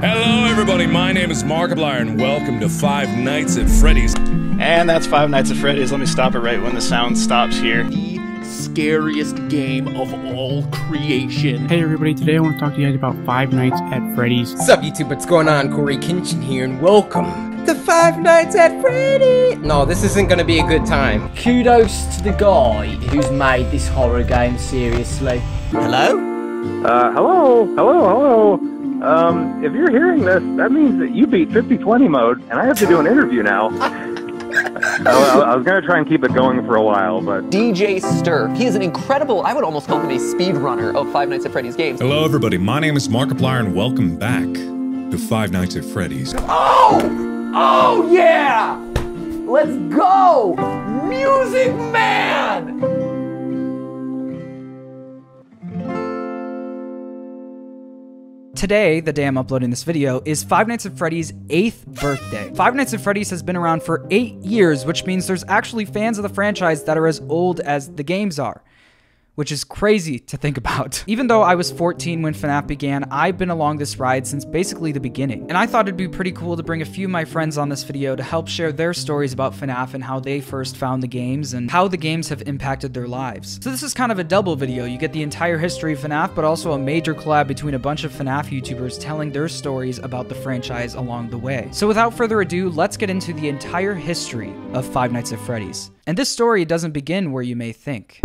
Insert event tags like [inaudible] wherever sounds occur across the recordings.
Hello, everybody. My name is Markiplier, and welcome to Five Nights at Freddy's. And that's Five Nights at Freddy's. Let me stop it right when the sound stops here. The scariest game of all creation. Hey everybody, today I want to talk to you guys about Five Nights at Freddy's. What's up, YouTube? What's going on? Cory Kenshin here, and welcome to Five Nights at Freddy. No, this isn't gonna be a good time. Kudos to the guy who's made this horror game seriously. Hello? Uh, hello, hello, hello. Um, if you're hearing this, that means that you beat 50-20 mode, and I have to do an interview now. [laughs] I, I- I was gonna try and keep it going for a while, but DJ Sturf. He is an incredible, I would almost call him a speedrunner of Five Nights at Freddy's games. Hello, everybody. My name is Markiplier, and welcome back to Five Nights at Freddy's. Oh! Oh yeah! Let's go! Music Man! Today, the day I'm uploading this video, is Five Nights at Freddy's 8th birthday. Five Nights at Freddy's has been around for 8 years, which means there's actually fans of the franchise that are as old as the games are. Which is crazy to think about. [laughs] Even though I was 14 when FNAF began, I've been along this ride since basically the beginning. And I thought it'd be pretty cool to bring a few of my friends on this video to help share their stories about FNAF and how they first found the games and how the games have impacted their lives. So this is kind of a double video. You get the entire history of FNAF, but also a major collab between a bunch of FNAF YouTubers telling their stories about the franchise along the way. So without further ado, let's get into the entire history of Five Nights at Freddy's. And this story doesn't begin where you may think.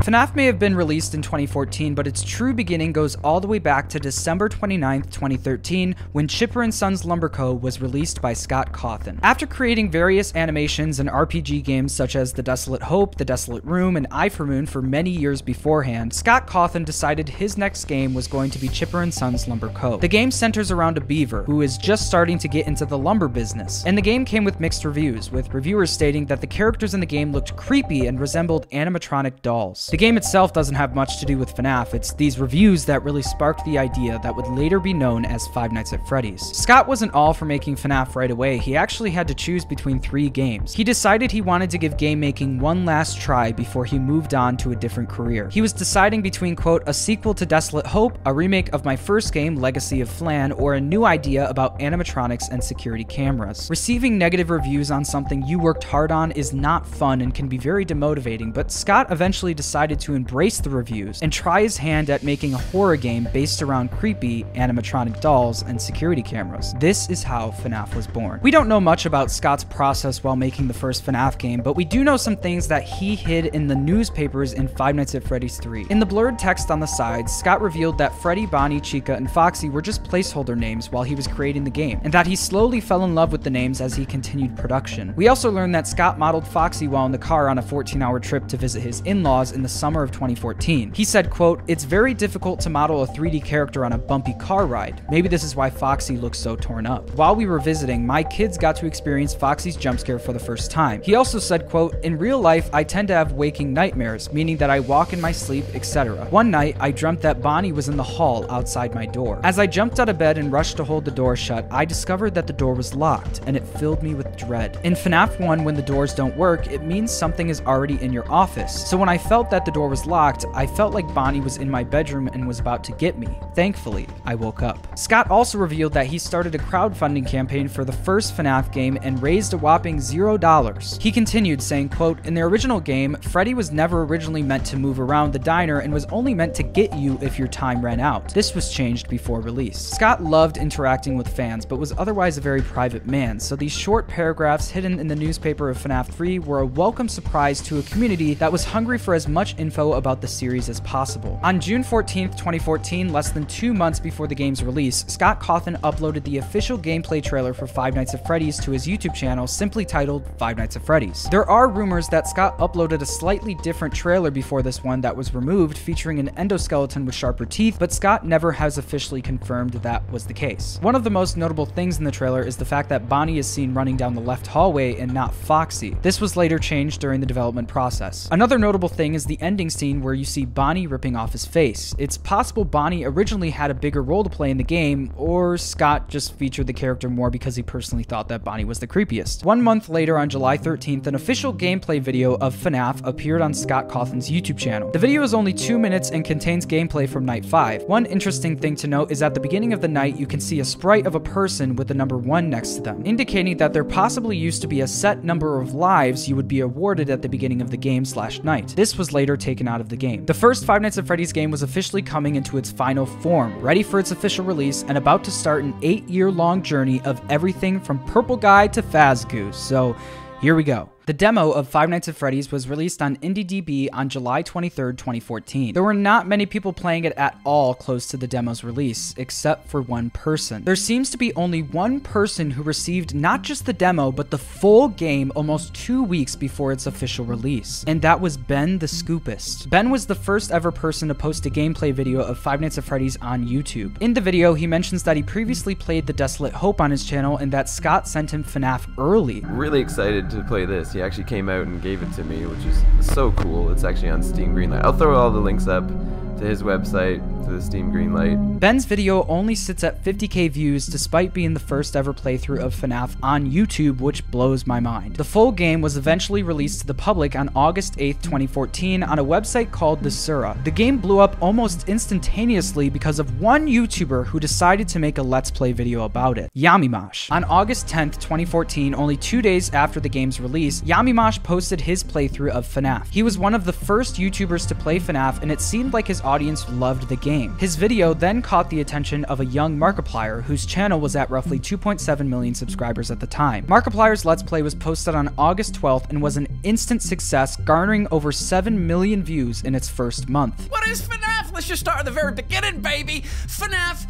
FNAF may have been released in 2014, but its true beginning goes all the way back to December 29, 2013, when Chipper and Sons Lumber Co. was released by Scott Cawthon. After creating various animations and RPG games such as The Desolate Hope, The Desolate Room, and Eye for Moon for many years beforehand, Scott Cawthon decided his next game was going to be Chipper and Sons Lumber Co. The game centers around a beaver who is just starting to get into the lumber business, and the game came with mixed reviews, with reviewers stating that the characters in the game looked creepy and resembled animatronic dolls. The game itself doesn't have much to do with FNAF, it's these reviews that really sparked the idea that would later be known as Five Nights at Freddy's. Scott wasn't all for making FNAF right away, he actually had to choose between three games. He decided he wanted to give game making one last try before he moved on to a different career. He was deciding between, quote, a sequel to Desolate Hope, a remake of my first game, Legacy of Flan, or a new idea about animatronics and security cameras. Receiving negative reviews on something you worked hard on is not fun and can be very demotivating, but Scott eventually decided to embrace the reviews and try his hand at making a horror game based around creepy animatronic dolls and security cameras. This is how FNAF was born. We don't know much about Scott's process while making the first FNAF game, but we do know some things that he hid in the newspapers in Five Nights at Freddy's 3. In the blurred text on the sides, Scott revealed that Freddy, Bonnie, Chica, and Foxy were just placeholder names while he was creating the game, and that he slowly fell in love with the names as he continued production. We also learned that Scott modeled Foxy while in the car on a 14-hour trip to visit his in-laws in the summer of 2014. He said, quote, It's very difficult to model a 3D character on a bumpy car ride. Maybe this is why Foxy looks so torn up. While we were visiting, my kids got to experience Foxy's jump scare for the first time. He also said, quote, In real life, I tend to have waking nightmares, meaning that I walk in my sleep, etc. One night, I dreamt that Bonnie was in the hall outside my door. As I jumped out of bed and rushed to hold the door shut, I discovered that the door was locked, and it filled me with dread. In FNAF 1, when the doors don't work, it means something is already in your office. So when I felt that the door was locked, I felt like Bonnie was in my bedroom and was about to get me. Thankfully, I woke up. Scott also revealed that he started a crowdfunding campaign for the first FNAF game and raised a whopping zero dollars. He continued saying, quote, In the original game, Freddy was never originally meant to move around the diner and was only meant to get you if your time ran out. This was changed before release. Scott loved interacting with fans, but was otherwise a very private man, so these short paragraphs hidden in the newspaper of FNAF 3 were a welcome surprise to a community that was hungry for as much info about the series as possible. On June 14th, 2014, less than two months before the game's release, Scott Cawthon uploaded the official gameplay trailer for Five Nights at Freddy's to his YouTube channel, simply titled Five Nights at Freddy's. There are rumors that Scott uploaded a slightly different trailer before this one that was removed, featuring an endoskeleton with sharper teeth, but Scott never has officially confirmed that was the case. One of the most notable things in the trailer is the fact that Bonnie is seen running down the left hallway and not Foxy. This was later changed during the development process. Another notable thing is the ending scene where you see Bonnie ripping off his face. It's possible Bonnie originally had a bigger role to play in the game, or Scott just featured the character more because he personally thought that Bonnie was the creepiest. One month later, on July 13th, an official gameplay video of FNAF appeared on Scott Cawthon's YouTube channel. The video is only two minutes and contains gameplay from Night 5. One interesting thing to note is at the beginning of the night, you can see a sprite of a person with the number 1 next to them, indicating that there possibly used to be a set number of lives you would be awarded at the beginning of the game slash night. This was later taken out of the game. The first Five Nights at Freddy's game was officially coming into its final form, ready for its official release, and about to start an eight year long journey of everything from Purple Guy to Fazgoose. So here we go. The demo of Five Nights at Freddy's was released on IndieDB on July 23, 2014. There were not many people playing it at all close to the demo's release, except for one person. There seems to be only one person who received not just the demo, but the full game almost two weeks before its official release, and that was Ben the Scoopist. Ben was the first ever person to post a gameplay video of Five Nights at Freddy's on YouTube. In the video, he mentions that he previously played The Desolate Hope on his channel and that Scott sent him FNAF early. Really excited to play this. He actually came out and gave it to me, which is so cool. It's actually on Steam Greenlight. I'll throw all the links up to his website, to the Steam Greenlight. Ben's video only sits at 50k views despite being the first ever playthrough of FNAF on YouTube, which blows my mind. The full game was eventually released to the public on August 8th, 2014 on a website called Desura. The game blew up almost instantaneously because of one YouTuber who decided to make a Let's Play video about it, Yamimash. On August 10th, 2014, only two days after the game's release, Yamimash posted his playthrough of FNAF. He was one of the first YouTubers to play FNAF and it seemed like his audience loved the game. His video then caught the attention of a young Markiplier whose channel was at roughly 2.7 million subscribers at the time. Markiplier's Let's Play was posted on August 12th and was an instant success, garnering over 7 million views in its first month. What is FNAF? Let's just start at the very beginning, baby. FNAF,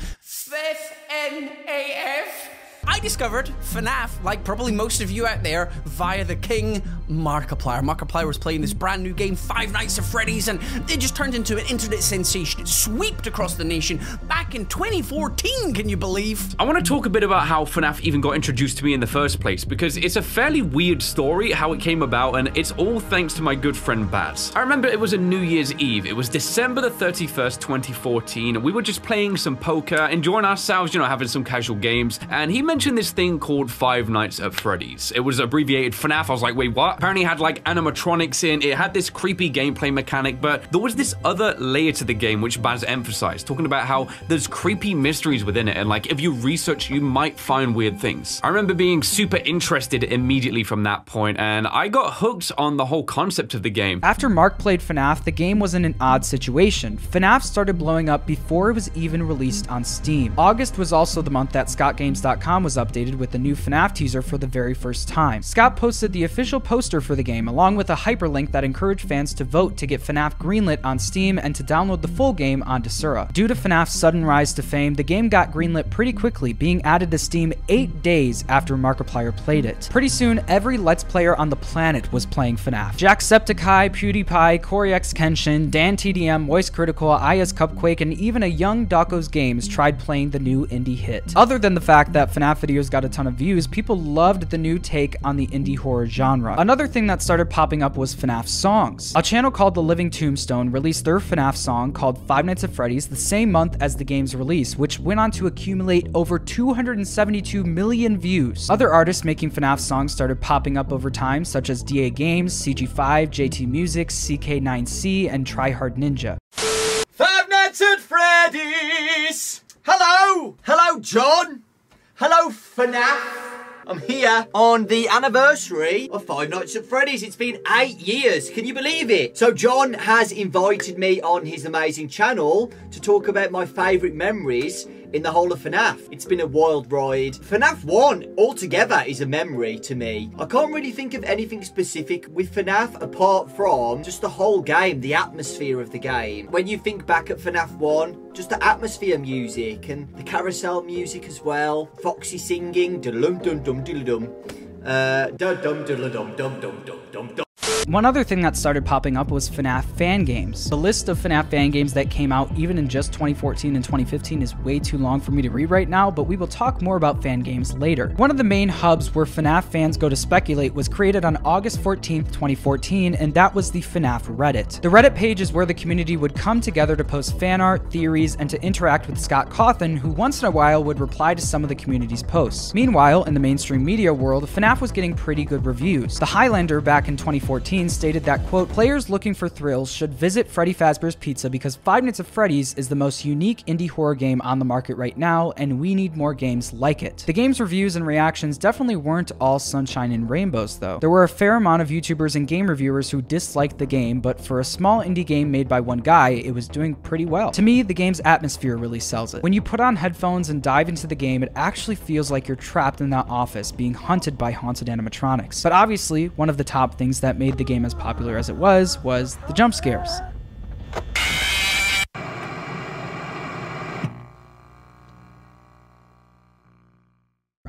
F-N-A-F. I discovered FNAF, like probably most of you out there, via the king Markiplier. Markiplier was playing this brand new game, Five Nights at Freddy's, and it just turned into an internet sensation. It swept across the nation back in 2014, can you believe? I want to talk a bit about how FNAF even got introduced to me in the first place, because it's a fairly weird story how it came about, and it's all thanks to my good friend Baz. I remember it was a New Year's Eve. It was December the 31st, 2014, and we were just playing some poker, enjoying ourselves, you know, having some casual games, and he mentioned this thing called Five Nights at Freddy's. It was abbreviated FNAF. I was like, wait, what? Apparently, had like animatronics in. It had this creepy gameplay mechanic, but there was this other layer to the game which Baz emphasized, talking about how there's creepy mysteries within it, and like if you research, you might find weird things. I remember being super interested immediately from that point, and I got hooked on the whole concept of the game. After Mark played FNAF, the game was in an odd situation. FNAF started blowing up before it was even released on Steam. August was also the month that ScottGames.com was updated with the new FNAF teaser for the very first time. Scott posted the official poster for the game along with a hyperlink that encouraged fans to vote to get FNAF greenlit on Steam and to download the full game on Desura. Due to FNAF's sudden rise to fame, the game got greenlit pretty quickly, being added to Steam 8 days after Markiplier played it. Pretty soon, every Let's Player on the planet was playing FNAF. Jacksepticeye, PewDiePie, CoryX Kenshin, Dan TDM, Moist Critical, iHasCupquake, and even a young Dawko's Games tried playing the new indie hit. Other than the fact that FNAF videos got a ton of views, people loved the new take on the indie horror genre. Another thing that started popping up was FNAF songs. A channel called The Living Tombstone released their FNAF song called Five Nights at Freddy's the same month as the game's release, which went on to accumulate over 272 million views. Other artists making FNAF songs started popping up over time, such as DA Games, CG5, JT Music, CK9C, and Tryhard Ninja. Five Nights at Freddy's! Hello! Hello, John! Hello, FNAF! I'm here on the anniversary of Five Nights at Freddy's. It's been eight years. Can you believe it? So John has invited me on his amazing channel to talk about my favourite memories in the whole of FNAF. It's been a wild ride. FNAF 1 altogether is a memory to me. I can't really think of anything specific with FNAF apart from just the whole game, the atmosphere of the game. When you think back at FNAF 1, just the atmosphere music and the carousel music as well. Foxy singing, dum dum dum dum dum. Uh, da dum dum dum dum dum dum dum. One other thing that started popping up was FNAF fan games. The list of FNAF fan games that came out even in just 2014 and 2015 is way too long for me to read right now, but we will talk more about fan games later. One of the main hubs where FNAF fans go to speculate was created on August 14th, 2014, and that was the FNAF Reddit. The Reddit page is where the community would come together to post fan art, theories, and to interact with Scott Cawthon, who once in a while would reply to some of the community's posts. Meanwhile, in the mainstream media world, FNAF was getting pretty good reviews. The Highlander back in 2014 stated that, quote, players looking for thrills should visit Freddy Fazbear's Pizza because Five Nights at Freddy's is the most unique indie horror game on the market right now, and we need more games like it. The game's reviews and reactions definitely weren't all sunshine and rainbows, though. There were a fair amount of YouTubers and game reviewers who disliked the game, but for a small indie game made by one guy, it was doing pretty well. To me, the game's atmosphere really sells it. When you put on headphones and dive into the game, it actually feels like you're trapped in that office being hunted by haunted animatronics. But obviously, one of the top things that made the game as popular as it was was the jump scares.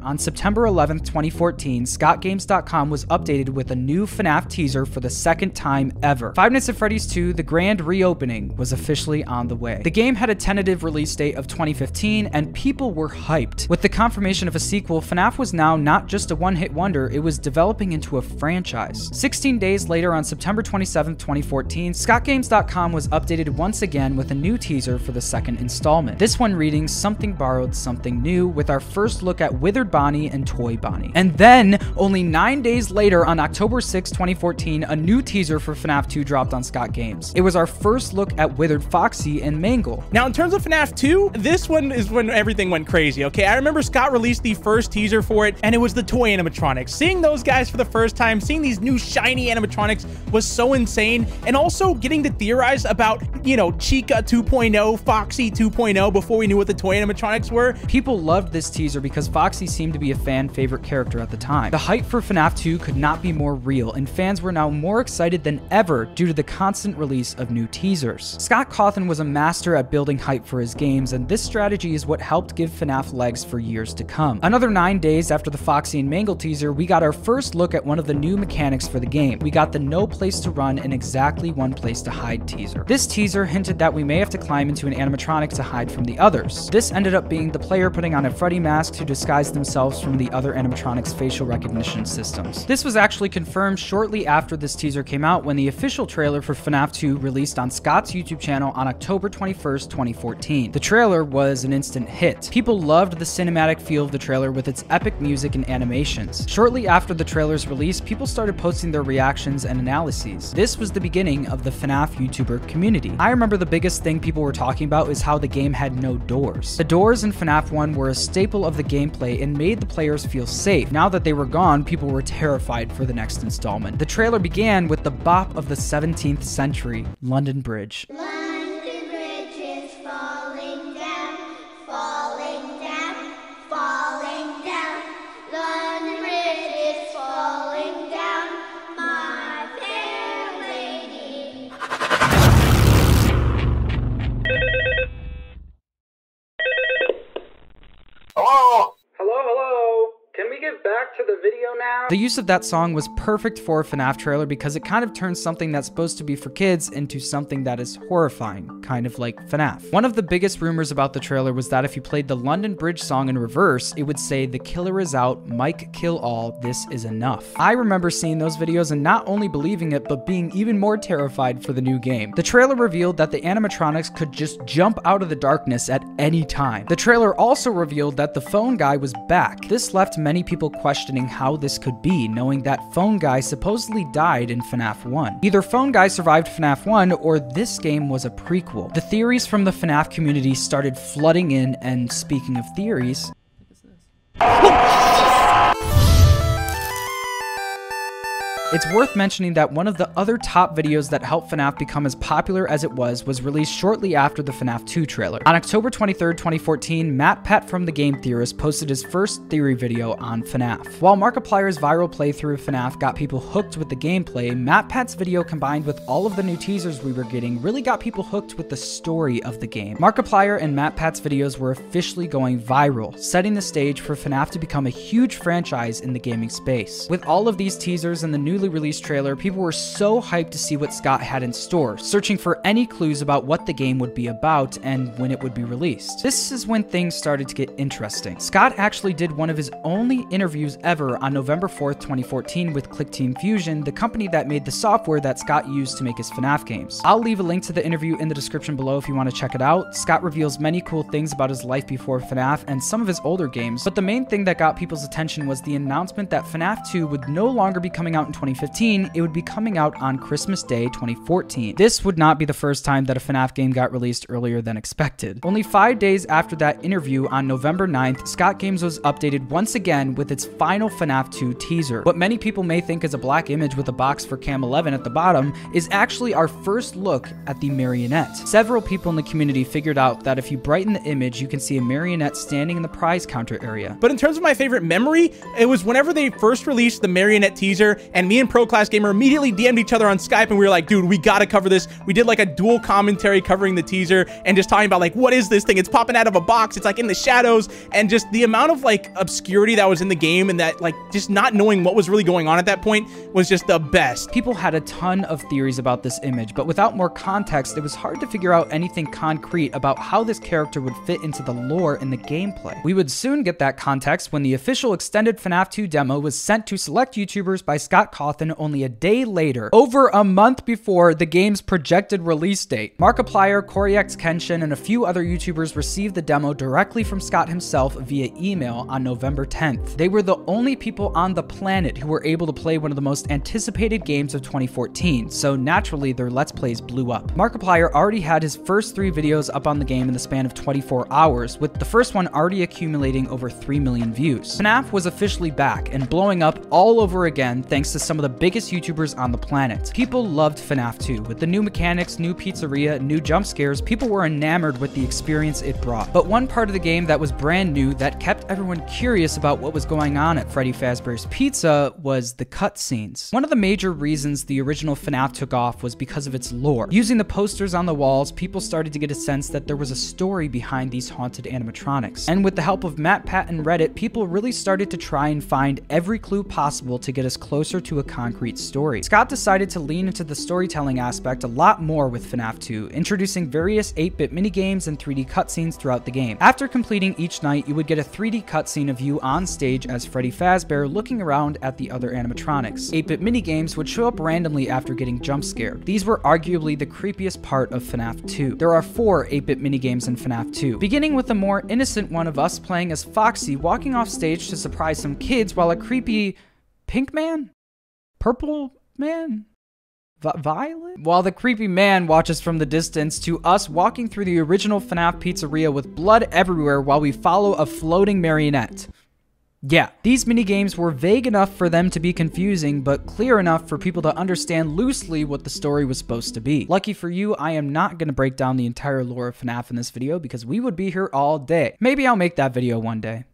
On September 11, 2014, ScottGames.com was updated with a new FNAF teaser for the second time ever. Five Nights at Freddy's 2, the grand reopening, was officially on the way. The game had a tentative release date of 2015, and people were hyped. With the confirmation of a sequel, FNAF was now not just a one-hit wonder, it was developing into a franchise. 16 days later, on September 27, 2014, ScottGames.com was updated once again with a new teaser for the second installment. This one reading Something Borrowed, Something New, with our first look at Withered Bonnie and Toy Bonnie. And then, only nine days later, on October 6, 2014, a new teaser for FNAF 2 dropped on Scott Games. It was our first look at Withered Foxy and Mangle. Now, in terms of FNAF 2, this one is when everything went crazy, okay? I remember Scott released the first teaser for it, and it was the toy animatronics. Seeing those guys for the first time, seeing these new shiny animatronics was so insane, and also getting to theorize about, you know, Chica 2.0, Foxy 2.0 before we knew what the toy animatronics were. People loved this teaser because Foxy seemed to be a fan favorite character at the time. The hype for FNAF 2 could not be more real, and fans were now more excited than ever due to the constant release of new teasers. Scott Cawthon was a master at building hype for his games, and this strategy is what helped give FNAF legs for years to come. Another nine days after the Foxy and Mangle teaser, we got our first look at one of the new mechanics for the game. We got the no place to run and exactly one place to hide teaser. This teaser hinted that we may have to climb into an animatronic to hide from the others. This ended up being the player putting on a Freddy mask to disguise themselves from the other animatronics' facial recognition systems. This was actually confirmed shortly after this teaser came out when the official trailer for FNAF 2 released on Scott's YouTube channel on October 21st, 2014. The trailer was an instant hit. People loved the cinematic feel of the trailer with its epic music and animations. Shortly after the trailer's release, people started posting their reactions and analyses. This was the beginning of the FNAF YouTuber community. I remember the biggest thing people were talking about is how the game had no doors. The doors in FNAF 1 were a staple of the gameplay and made the players feel safe. Now that they were gone, people were terrified for the next installment. The trailer began with the bop of the 17th century, London Bridge. london bridge is falling down falling down falling Hello? Hello, hello? Back to the video now? The use of that song was perfect for a FNAF trailer because it kind of turns something that's supposed to be for kids into something that is horrifying, kind of like FNAF. One of the biggest rumors about the trailer was that if you played the London Bridge song in reverse, it would say, The killer is out, Mike kill all, this is enough. I remember seeing those videos and not only believing it, but being even more terrified for the new game. The trailer revealed that the animatronics could just jump out of the darkness at any time. The trailer also revealed that the phone guy was back. This left many people questioning how this could be, knowing that Phone Guy supposedly died in FNAF 1. Either Phone Guy survived FNAF 1 or this game was a prequel. The theories from the FNAF community started flooding in, and speaking of theories, It's worth mentioning that one of the other top videos that helped FNAF become as popular as it was was released shortly after the FNAF 2 trailer. On October 23, 2014, MatPat from The Game Theorist posted his first theory video on FNAF. While Markiplier's viral playthrough of FNAF got people hooked with the gameplay, MatPat's video combined with all of the new teasers we were getting really got people hooked with the story of the game. Markiplier and MatPat's videos were officially going viral, setting the stage for FNAF to become a huge franchise in the gaming space. With all of these teasers and the newly newly released trailer, people were so hyped to see what Scott had in store, searching for any clues about what the game would be about and when it would be released. This is when things started to get interesting. Scott actually did one of his only interviews ever on November 4th, 2014 with Click Team Fusion, the company that made the software that Scott used to make his FNAF games. I'll leave a link to the interview in the description below if you want to check it out. Scott reveals many cool things about his life before FNAF and some of his older games, but the main thing that got people's attention was the announcement that FNAF 2 would no longer be coming out in 2015, it would be coming out on Christmas Day 2014. This would not be the first time that a FNAF game got released earlier than expected. Only five days after that interview on November 9th, Scott Games was updated once again with its final FNAF 2 teaser. What many people may think is a black image with a box for Cam 11 at the bottom is actually our first look at the marionette. Several people in the community figured out that if you brighten the image, you can see a marionette standing in the prize counter area. But in terms of my favorite memory, it was whenever they first released the marionette teaser, and me and Pro Class Gamer immediately DM'd each other on Skype, and we were like, dude, we gotta cover this. We did like a dual commentary covering the teaser and just talking about like, what is this thing? It's popping out of a box. It's like in the shadows, and just the amount of like obscurity that was in the game, and that like just not knowing what was really going on at that point was just the best. People had a ton of theories about this image, but without more context, it was hard to figure out anything concrete about how this character would fit into the lore and the gameplay. We would soon get that context when the official extended FNAF 2 demo was sent to select YouTubers by Scott Cawthon only a day later, over a month before the game's projected release date. Markiplier, CoreyX Kenshin, and a few other YouTubers received the demo directly from Scott himself via email on November 10th. They were the only people on the planet who were able to play one of the most anticipated games of 2014, so naturally their Let's Plays blew up. Markiplier already had his first three videos up on the game in the span of 24 hours, with the first one already accumulating over 3 million views. FNAF was officially back and blowing up all over again thanks to some of the biggest YouTubers on the planet. People loved FNAF 2. With the new mechanics, new pizzeria, new jump scares, people were enamored with the experience it brought. But one part of the game that was brand new that kept everyone curious about what was going on at Freddy Fazbear's Pizza was the cutscenes. One of the major reasons the original FNAF took off was because of its lore. Using the posters on the walls, people started to get a sense that there was a story behind these haunted animatronics. And with the help of MatPat and Reddit, people really started to try and find every clue possible to get us closer to a concrete story. Scott decided to lean into the storytelling aspect a lot more with FNAF 2, introducing various 8-bit minigames and 3D cutscenes throughout the game. After completing each night, you would get a 3D cutscene of you on stage as Freddy Fazbear looking around at the other animatronics. 8-bit minigames would show up randomly after getting jump scared. These were arguably the creepiest part of FNAF 2. There are four 8-bit minigames in FNAF 2, beginning with the more innocent one of us playing as Foxy walking off stage to surprise some kids while a creepy pink man? Purple man? Violet? While the creepy man watches from the distance to us walking through the original FNAF pizzeria with blood everywhere while we follow a floating marionette. Yeah, these minigames were vague enough for them to be confusing, but clear enough for people to understand loosely what the story was supposed to be. Lucky for you, I am not going to break down the entire lore of FNAF in this video because we would be here all day. Maybe I'll make that video one day.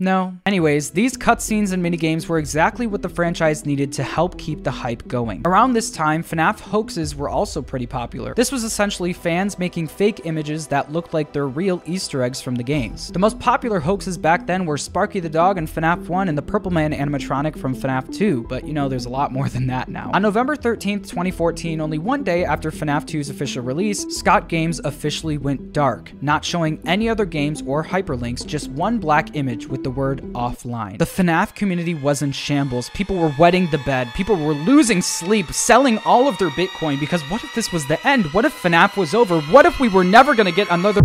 No. Anyways, these cutscenes and minigames were exactly what the franchise needed to help keep the hype going. Around this time, FNAF hoaxes were also pretty popular. This was essentially fans making fake images that looked like they're real Easter eggs from the games. The most popular hoaxes back then were Sparky the Dog in FNAF 1 and the Purple Man animatronic from FNAF 2, but you know there's a lot more than that now. On November 13th, 2014, only one day after FNAF 2's official release, Scott Games officially went dark, not showing any other games or hyperlinks, just one black image with the word offline. The FNAF community was in shambles. People were wetting the bed. People were losing sleep, selling all of their Bitcoin because what if this was the end? What if FNAF was over? What if we were never gonna get another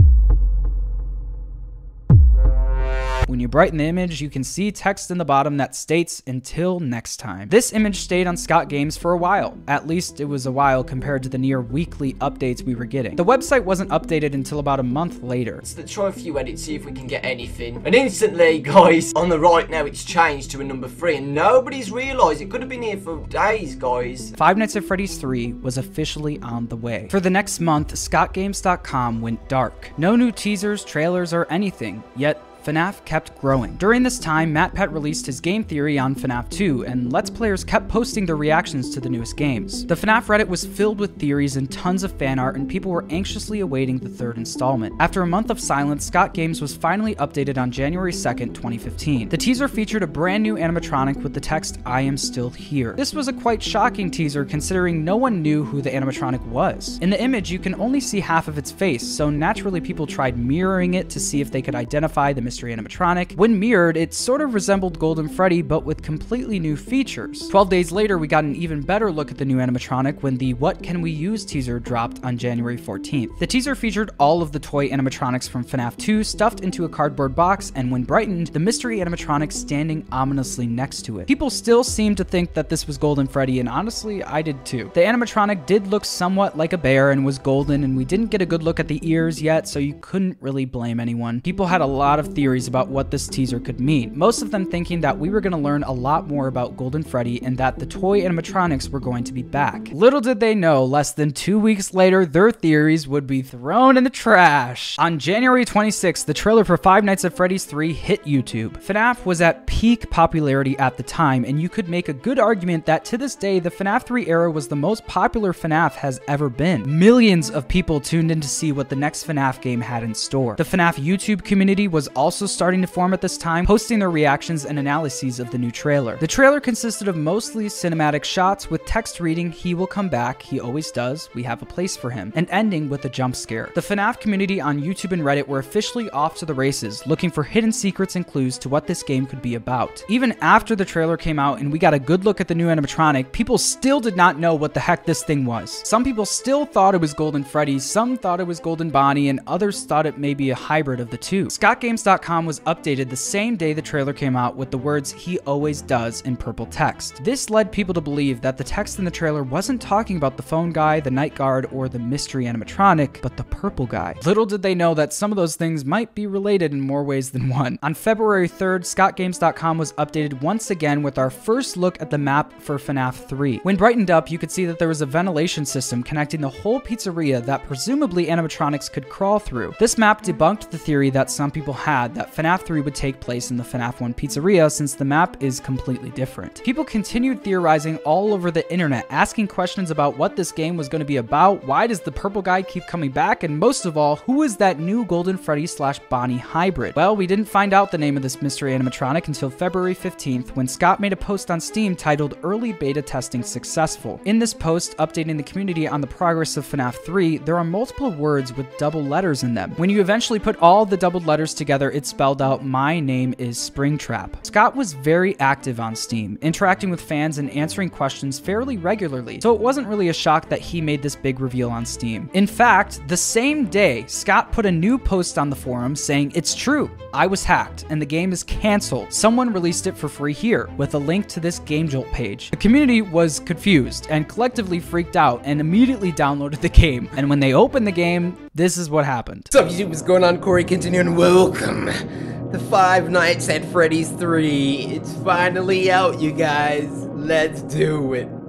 When you brighten the image, you can see text in the bottom that states until next time. This image stayed on Scott Games for a while. At least it was a while compared to the near weekly updates we were getting. The website wasn't updated until about a month later. So to try a few edits, see if we can get anything. And instantly, [laughs] guys, on the right now, it's changed to a number three, and nobody's realised it could have been here for days, guys. Five Nights at Freddy's 3 was officially on the way. For the next month, ScottGames.com went dark. No new teasers, trailers, or anything. Yet, FNAF kept growing. During this time, MatPat released his game theory on FNAF 2, and Let's Players kept posting their reactions to the newest games. The FNAF Reddit was filled with theories and tons of fan art, and people were anxiously awaiting the third installment. After a month of silence, Scott Games was finally updated on January 2nd, 2015. The teaser featured a brand new animatronic with the text, I am still here. This was a quite shocking teaser considering no one knew who the animatronic was. In the image, you can only see half of its face, so naturally people tried mirroring it to see if they could identify the mystery animatronic. When mirrored, it sort of resembled Golden Freddy, but with completely new features. 12 days later, we got an even better look at the new animatronic when the What Can We Use teaser dropped on January 14th. The teaser featured all of the toy animatronics from FNAF 2 stuffed into a cardboard box, and when brightened, the mystery animatronic standing ominously next to it. People still seemed to think that this was Golden Freddy, and honestly, I did too. The animatronic did look somewhat like a bear and was golden, and we didn't get a good look at the ears yet, so you couldn't really blame anyone. People had a lot of theories about what this teaser could mean, most of them thinking that we were going to learn a lot more about Golden Freddy and that the toy animatronics were going to be back. Little did they know, less than two weeks later, their theories would be thrown in the trash. On January 26th, the trailer for Five Nights at Freddy's 3 hit YouTube. FNAF was at peak popularity at the time, and you could make a good argument that to this day, the FNAF 3 era was the most popular FNAF has ever been. Millions of people tuned in to see what the next FNAF game had in store. The FNAF YouTube community was also starting to form at this time, posting their reactions and analyses of the new trailer. The trailer consisted of mostly cinematic shots with text reading, He will come back, he always does, we have a place for him, and ending with a jump scare. The FNAF community on YouTube and Reddit were officially off to the races, looking for hidden secrets and clues to what this game could be about. Even after the trailer came out and we got a good look at the new animatronic, people still did not know what the heck this thing was. Some people still thought it was Golden Freddy, some thought it was Golden Bonnie, and others thought it may be a hybrid of the two. ScottGames.com was updated the same day the trailer came out with the words he always does in purple text. This led people to believe that the text in the trailer wasn't talking about the phone guy, the night guard, or the mystery animatronic, but the purple guy. Little did they know that some of those things might be related in more ways than one. On February 3rd, ScottGames.com was updated once again with our first look at the map for FNAF 3. When brightened up, you could see that there was a ventilation system connecting the whole pizzeria that presumably animatronics could crawl through. This map debunked the theory that some people had that FNAF 3 would take place in the FNAF 1 pizzeria since the map is completely different. People continued theorizing all over the internet, asking questions about what this game was going to be about, why does the purple guy keep coming back, and most of all, who is that new Golden Freddy slash Bonnie hybrid? Well, we didn't find out the name of this mystery animatronic until February 15th when Scott made a post on Steam titled Early Beta Testing Successful. In this post, updating the community on the progress of FNAF 3, there are multiple words with double letters in them. When you eventually put all the doubled letters together, it spelled out My name is Springtrap. Scott was very active on Steam, interacting with fans and answering questions fairly regularly, so it wasn't really a shock that he made this big reveal on Steam. In fact, the same day, Scott put a new post on the forum saying, It's true, I was hacked, and the game is cancelled. Someone released it for free here, with a link to this GameJolt page. The community was confused and collectively freaked out and immediately downloaded the game. And when they opened the game, this is what happened. What's up, YouTube? What's going on? Corey and welcome to Five Nights at Freddy's 3. It's finally out, you guys. Let's do it.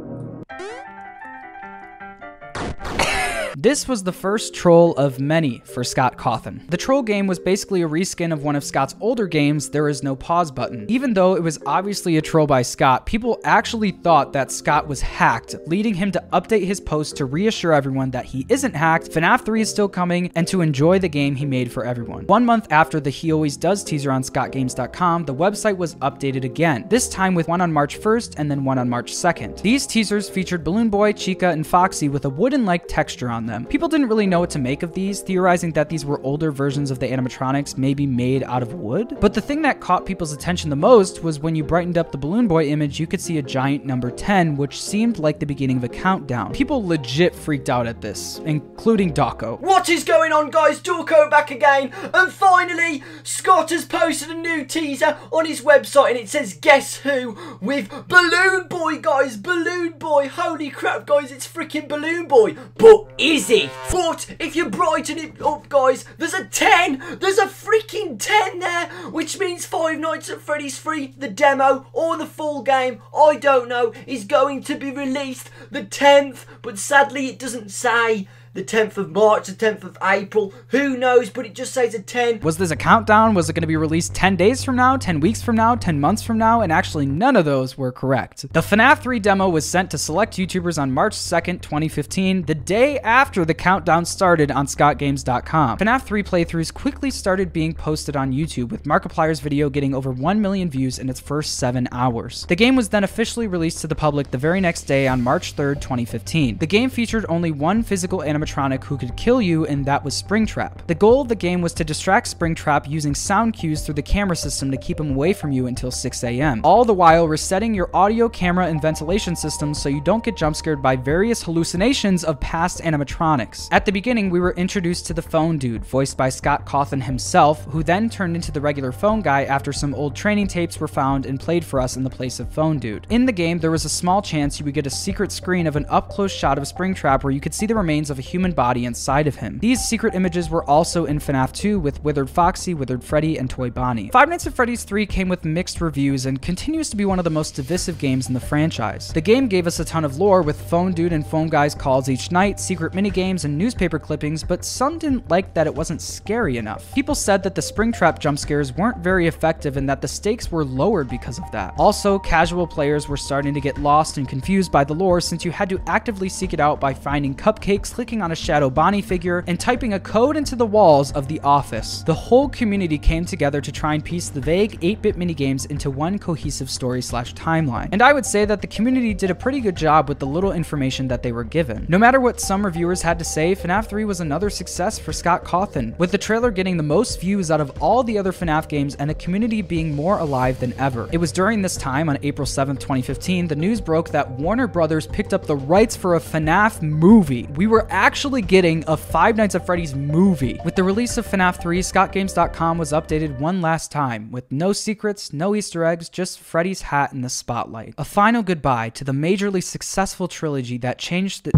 This was the first troll of many for Scott Cawthon. The troll game was basically a reskin of one of Scott's older games, There Is No Pause Button. Even though it was obviously a troll by Scott, people actually thought that Scott was hacked, leading him to update his post to reassure everyone that he isn't hacked, FNAF 3 is still coming, and to enjoy the game he made for everyone. One month after the He Always Does teaser on ScottGames.com, the website was updated again, this time with one on March 1st and then one on March 2nd. These teasers featured Balloon Boy, Chica, and Foxy with a wooden-like texture on them. Um, people didn't really know what to make of these, theorizing that these were older versions of the animatronics, maybe made out of wood. But the thing that caught people's attention the most was when you brightened up the Balloon Boy image, you could see a giant number 10, which seemed like the beginning of a countdown. People legit freaked out at this, including Dawko. What is going on, guys? Dawko back again. And finally, Scott has posted a new teaser on his website and it says Guess Who with Balloon Boy, guys. Balloon Boy. Holy crap, guys. It's freaking Balloon Boy. But is it? But if you brighten it up, oh, guys, there's a 10. There's a freaking 10 there, which means Five Nights at Freddy's 3, the demo or the full game, I don't know, is going to be released the 10th. But sadly, it doesn't say the 10th of March, the 10th of April. Who knows? But it just says a 10. Was this a countdown? Was it going to be released 10 days from now, 10 weeks from now, 10 months from now? And actually, none of those were correct. The FNAF 3 demo was sent to select YouTubers on March 2nd, 2015, the day after the countdown started on ScottGames.com. FNAF 3 playthroughs quickly started being posted on YouTube, with Markiplier's video getting over 1 million views in its first 7 hours. The game was then officially released to the public the very next day on March 3rd, 2015. The game featured only one physical animatronic who could kill you, and that was Springtrap. The goal of the game was to distract Springtrap using sound cues through the camera system to keep him away from you until 6 a.m., all the while resetting your audio, camera, and ventilation systems so you don't get jump scared by various hallucinations of past animatronics. At the beginning, we were introduced to the phone dude, voiced by Scott Cawthon himself, who then turned into the regular phone guy after some old training tapes were found and played for us in the place of phone dude. In the game, there was a small chance you would get a secret screen of an up close shot of Springtrap where you could see the remains of a human body inside of him. These secret images were also in FNAF 2 with Withered Foxy, Withered Freddy, and Toy Bonnie. Five Nights at Freddy's 3 came with mixed reviews and continues to be one of the most divisive games in the franchise. The game gave us a ton of lore with Phone Dude and Phone Guy's calls each night, secret minigames, and newspaper clippings, but some didn't like that it wasn't scary enough. People said that the Springtrap jump scares weren't very effective and that the stakes were lowered because of that. Also, casual players were starting to get lost and confused by the lore since you had to actively seek it out by finding cupcakes, clicking on a Shadow Bonnie figure, and typing a code into the walls of the office. The whole community came together to try and piece the vague 8-bit minigames into one cohesive story slash timeline. And I would say that the community did a pretty good job with the little information that they were given. No matter what some reviewers had to say, FNAF 3 was another success for Scott Cawthon, with the trailer getting the most views out of all the other FNAF games and the community being more alive than ever. It was during this time, on April 7th, 2015, the news broke that Warner Brothers picked up the rights for a FNAF movie. We were actually getting a Five Nights at Freddy's movie. With the release of FNAF 3, ScottGames.com was updated one last time, with no secrets, no Easter eggs, just Freddy's hat in the spotlight. A final goodbye to the majorly successful trilogy that changed the.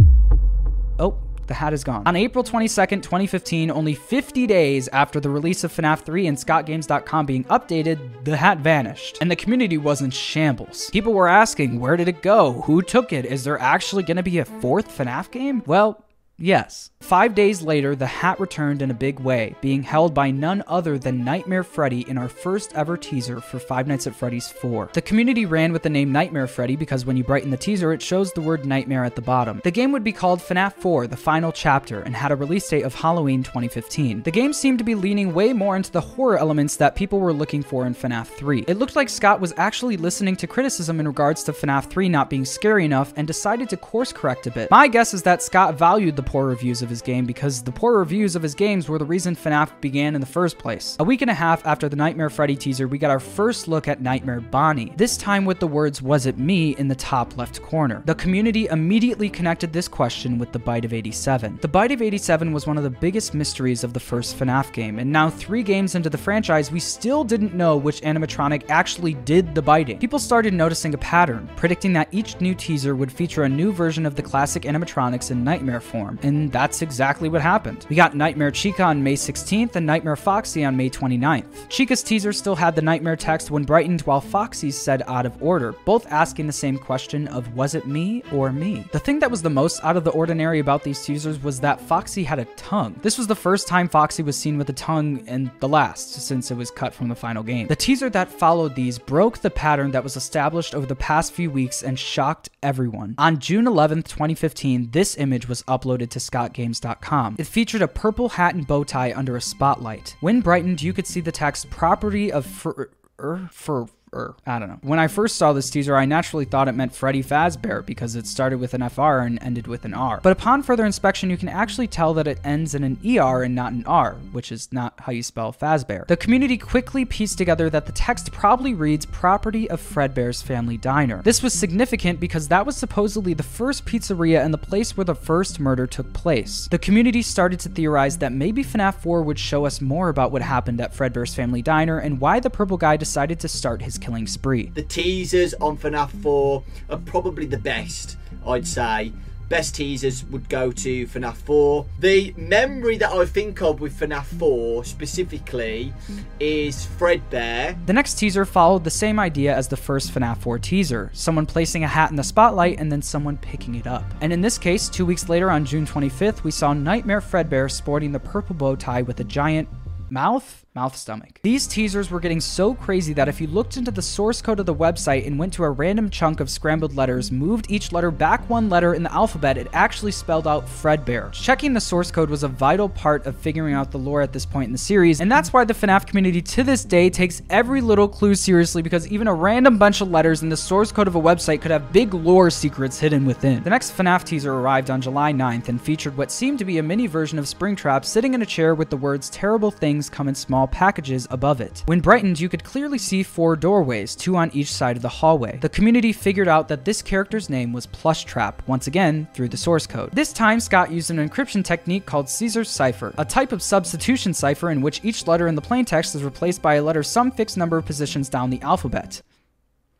Oh, the hat is gone. On April 22nd, 2015, only 50 days after the release of FNAF 3 and ScottGames.com being updated, the hat vanished, and the community was in shambles. People were asking, where did it go? Who took it? Is there actually going to be a fourth FNAF game? Well, Yes. Five days later, the hat returned in a big way, being held by none other than Nightmare Freddy in our first ever teaser for Five Nights at Freddy's 4. The community ran with the name Nightmare Freddy because when you brighten the teaser, it shows the word nightmare at the bottom. The game would be called FNAF 4, the final chapter, and had a release date of Halloween 2015. The game seemed to be leaning way more into the horror elements that people were looking for in FNAF 3. It looked like Scott was actually listening to criticism in regards to FNAF 3 not being scary enough and decided to course correct a bit. My guess is that Scott valued the poor reviews of his game because the poor reviews of his games were the reason FNAF began in the first place. A week and a half after the Nightmare Freddy teaser, we got our first look at Nightmare Bonnie, this time with the words, Was it me, in the top left corner. The community immediately connected this question with the Bite of 87. The Bite of 87 was one of the biggest mysteries of the first FNAF game, and now three games into the franchise, we still didn't know which animatronic actually did the biting. People started noticing a pattern, predicting that each new teaser would feature a new version of the classic animatronics in nightmare form, and that's exactly what happened. We got Nightmare Chica on May 16th and Nightmare Foxy on May 29th. Chica's teaser still had the Nightmare text when brightened while Foxy's said out of order, both asking the same question of was it me or me? The thing that was the most out of the ordinary about these teasers was that Foxy had a tongue. This was the first time Foxy was seen with a tongue and the last since it was cut from the final game. The teaser that followed these broke the pattern that was established over the past few weeks and shocked everyone. On June 11th, 2015, this image was uploaded to ScottGames.com. It featured a purple hat and bow tie under a spotlight. When brightened, you could see the text "Property of for." Er, for or I don't know. When I first saw this teaser, I naturally thought it meant Freddy Fazbear because it started with an FR and ended with an R. But upon further inspection, you can actually tell that it ends in an ER and not an R, which is not how you spell Fazbear. The community quickly pieced together that the text probably reads property of Fredbear's family diner. This was significant because that was supposedly the first pizzeria and the place where the first murder took place. The community started to theorize that maybe FNAF 4 would show us more about what happened at Fredbear's family diner and why the purple guy decided to start his killing spree. The teasers on FNAF 4 are probably the best, I'd say. best teasers would go to FNAF 4. The memory that I think of with FNAF 4 specifically is Fredbear. The next teaser followed the same idea as the first FNAF 4 teaser someone placing a hat in the spotlight and then someone picking it up. And in this case, two weeks later on June 25th, we saw Nightmare Fredbear sporting the purple bow tie with a giant mouth? Mouth stomach. These teasers were getting so crazy that if you looked into the source code of the website and went to a random chunk of scrambled letters, moved each letter back one letter in the alphabet, it actually spelled out Fredbear. Checking the source code was a vital part of figuring out the lore at this point in the series, and that's why the FNAF community to this day takes every little clue seriously because even a random bunch of letters in the source code of a website could have big lore secrets hidden within. The next FNAF teaser arrived on July 9th and featured what seemed to be a mini version of Springtrap sitting in a chair with the words terrible things come in small packages above it. When brightened, you could clearly see four doorways, two on each side of the hallway. The community figured out that this character's name was Plushtrap, once again through the source code. This time, Scott used an encryption technique called Caesar's cipher, a type of substitution cipher in which each letter in the plaintext is replaced by a letter some fixed number of positions down the alphabet.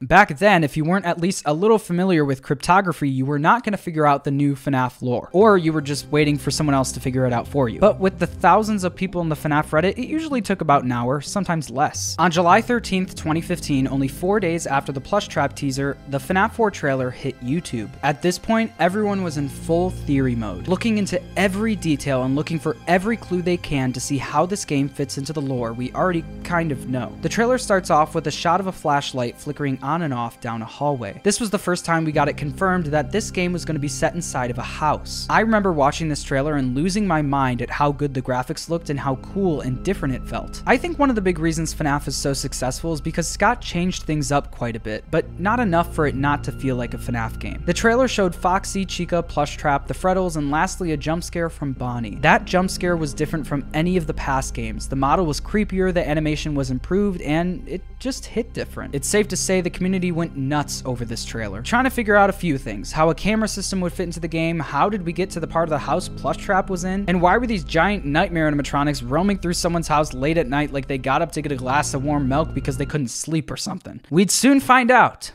Back then, if you weren't at least a little familiar with cryptography, you were not going to figure out the new FNAF lore, or you were just waiting for someone else to figure it out for you. But with the thousands of people in the FNAF Reddit, it usually took about an hour, sometimes less. On July 13th, 2015, only four days after the Plush Trap teaser, the FNAF 4 trailer hit YouTube. At this point, everyone was in full theory mode, looking into every detail and looking for every clue they can to see how this game fits into the lore we already kind of know. The trailer starts off with a shot of a flashlight flickering on and off down a hallway. This was the first time we got it confirmed that this game was going to be set inside of a house. I remember watching this trailer and losing my mind at how good the graphics looked and how cool and different it felt. I think one of the big reasons FNAF is so successful is because Scott changed things up quite a bit, but not enough for it not to feel like a FNAF game. The trailer showed Foxy, Chica, Plushtrap, the Freddles, and lastly a jump scare from Bonnie. That jump scare was different from any of the past games. The model was creepier, the animation was improved, and it just hit different. It's safe to say the community went nuts over this trailer, trying to figure out a few things. How a camera system would fit into the game, how did we get to the part of the house Plush Trap was in, and why were these giant nightmare animatronics roaming through someone's house late at night like they got up to get a glass of warm milk because they couldn't sleep or something. We'd soon find out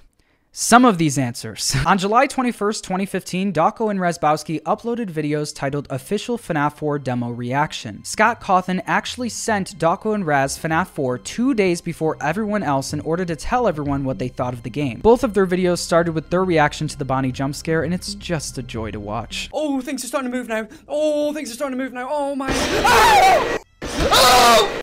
some of these answers. [laughs] On July 21st, 2015, Dawko and Razbowski uploaded videos titled Official FNAF 4 Demo Reaction. Scott Cawthon actually sent Dawko and Raz FNAF 4 two days before everyone else in order to tell everyone what they thought of the game. Both of their videos started with their reaction to the Bonnie jump scare, and it's just a joy to watch. Oh, things are starting to move now. Oh, things are starting to move now. Oh my. [laughs] Oh!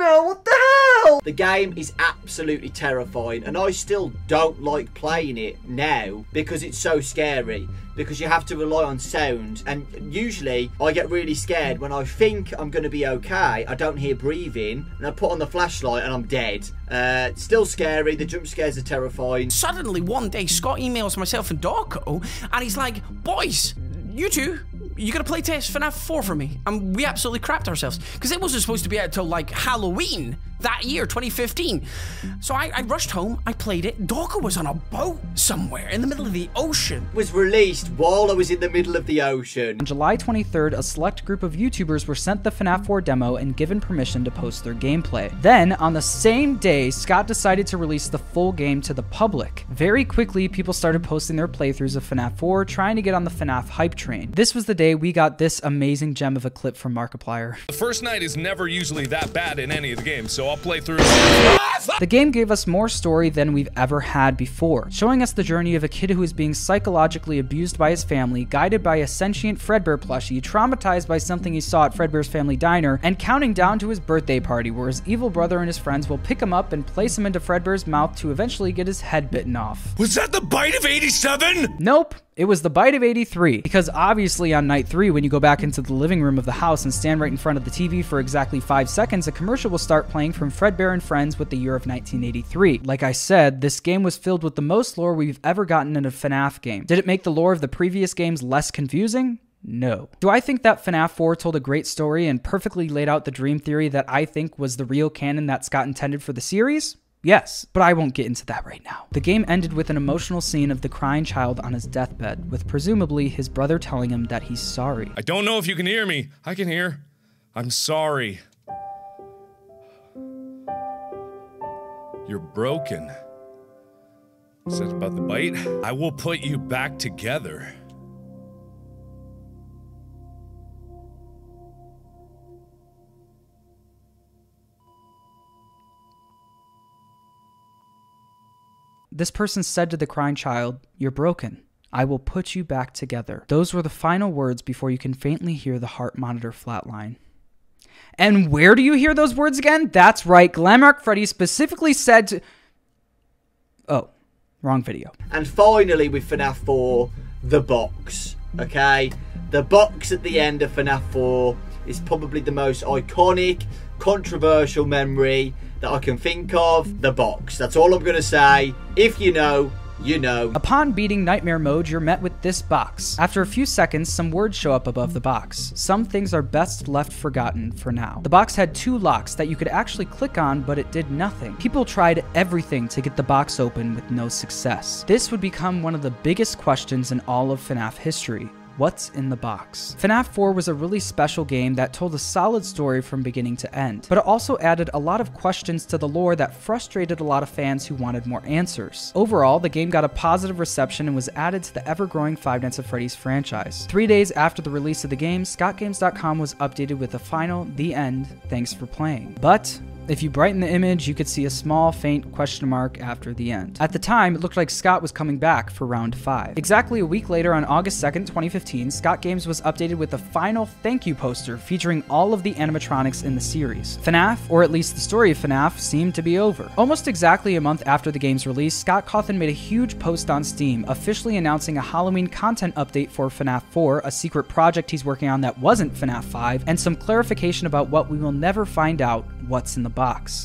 No, what the hell? The game is absolutely terrifying, and I still don't like playing it now because it's so scary. Because you have to rely on sound, and usually I get really scared when I think I'm going to be okay. I don't hear breathing, and I put on the flashlight and I'm dead. Uh, still scary. The jump scares are terrifying. Suddenly, one day, Scott emails myself and Dawko and he's like, Boys, you two, you gotta play test FNAF 4 for me. And we absolutely crapped ourselves. Because it wasn't supposed to be out till like Halloween that year, 2015. So I, I rushed home, I played it. Dawko was on a boat somewhere in the middle of the ocean. Was released while I was in the middle of the ocean. On July 23rd, a select group of YouTubers were sent the FNAF 4 demo and given permission to post their gameplay. Then, on the same day, Scott decided to release the full game to the public. Very quickly, people started posting their playthroughs of FNAF 4, trying to get on the FNAF hype train. This was the day we got this amazing gem of a clip from Markiplier. The first night is never usually that bad in any of the games, so I'll play through. The game gave us more story than we've ever had before, showing us the journey of a kid who is being psychologically abused by his family, guided by a sentient Fredbear plushie, traumatized by something he saw at Fredbear's family diner, and counting down to his birthday party where his evil brother and his friends will pick him up and place him into Fredbear's mouth to eventually get his head bitten off. Was that the bite of 87? Nope. It was the bite of 83, because obviously on night 3, when you go back into the living room of the house and stand right in front of the TV for exactly 5 seconds, a commercial will start playing from Fredbear and Friends with the year of 1983. Like I said, this game was filled with the most lore we've ever gotten in a FNAF game. Did it make the lore of the previous games less confusing? No. Do I think that FNAF 4 told a great story and perfectly laid out the dream theory that I think was the real canon that Scott intended for the series? Yes, but I won't get into that right now. The game ended with an emotional scene of the crying child on his deathbed, with presumably his brother telling him that he's sorry. I don't know if you can hear me. I can hear. I'm sorry. You're broken. Said about the bite? I will put you back together. This person said to the crying child, You're broken. I will put you back together. Those were the final words before you can faintly hear the heart monitor flatline. And where do you hear those words again? That's right, Glamrock Freddy specifically said to. Oh, wrong video. And finally, with FNAF 4, the box. Okay? The box at the end of FNAF 4 is probably the most iconic, controversial memory that I can think of. The box. That's all I'm going to say. If you know, you know. Upon beating Nightmare Mode, you're met with this box. After a few seconds, some words show up above the box. Some things are best left forgotten for now. The box had two locks that you could actually click on, but it did nothing. People tried everything to get the box open with no success. This would become one of the biggest questions in all of FNAF history. What's in the box? FNAF 4 was a really special game that told a solid story from beginning to end, but it also added a lot of questions to the lore that frustrated a lot of fans who wanted more answers. Overall, the game got a positive reception and was added to the ever-growing Five Nights at Freddy's franchise. Three days after the release of the game, ScottGames.com was updated with a final, the end, thanks for playing. But if you brighten the image, you could see a small, faint question mark after the end. At the time, it looked like Scott was coming back for round 5. Exactly a week later, on August 2nd, 2015, Scott Games was updated with a final thank you poster featuring all of the animatronics in the series. FNAF, or at least the story of FNAF, seemed to be over. Almost exactly a month after the game's release, Scott Cawthon made a huge post on Steam, officially announcing a Halloween content update for FNAF 4, a secret project he's working on that wasn't FNAF 5, and some clarification about what we will never find out what's in the box.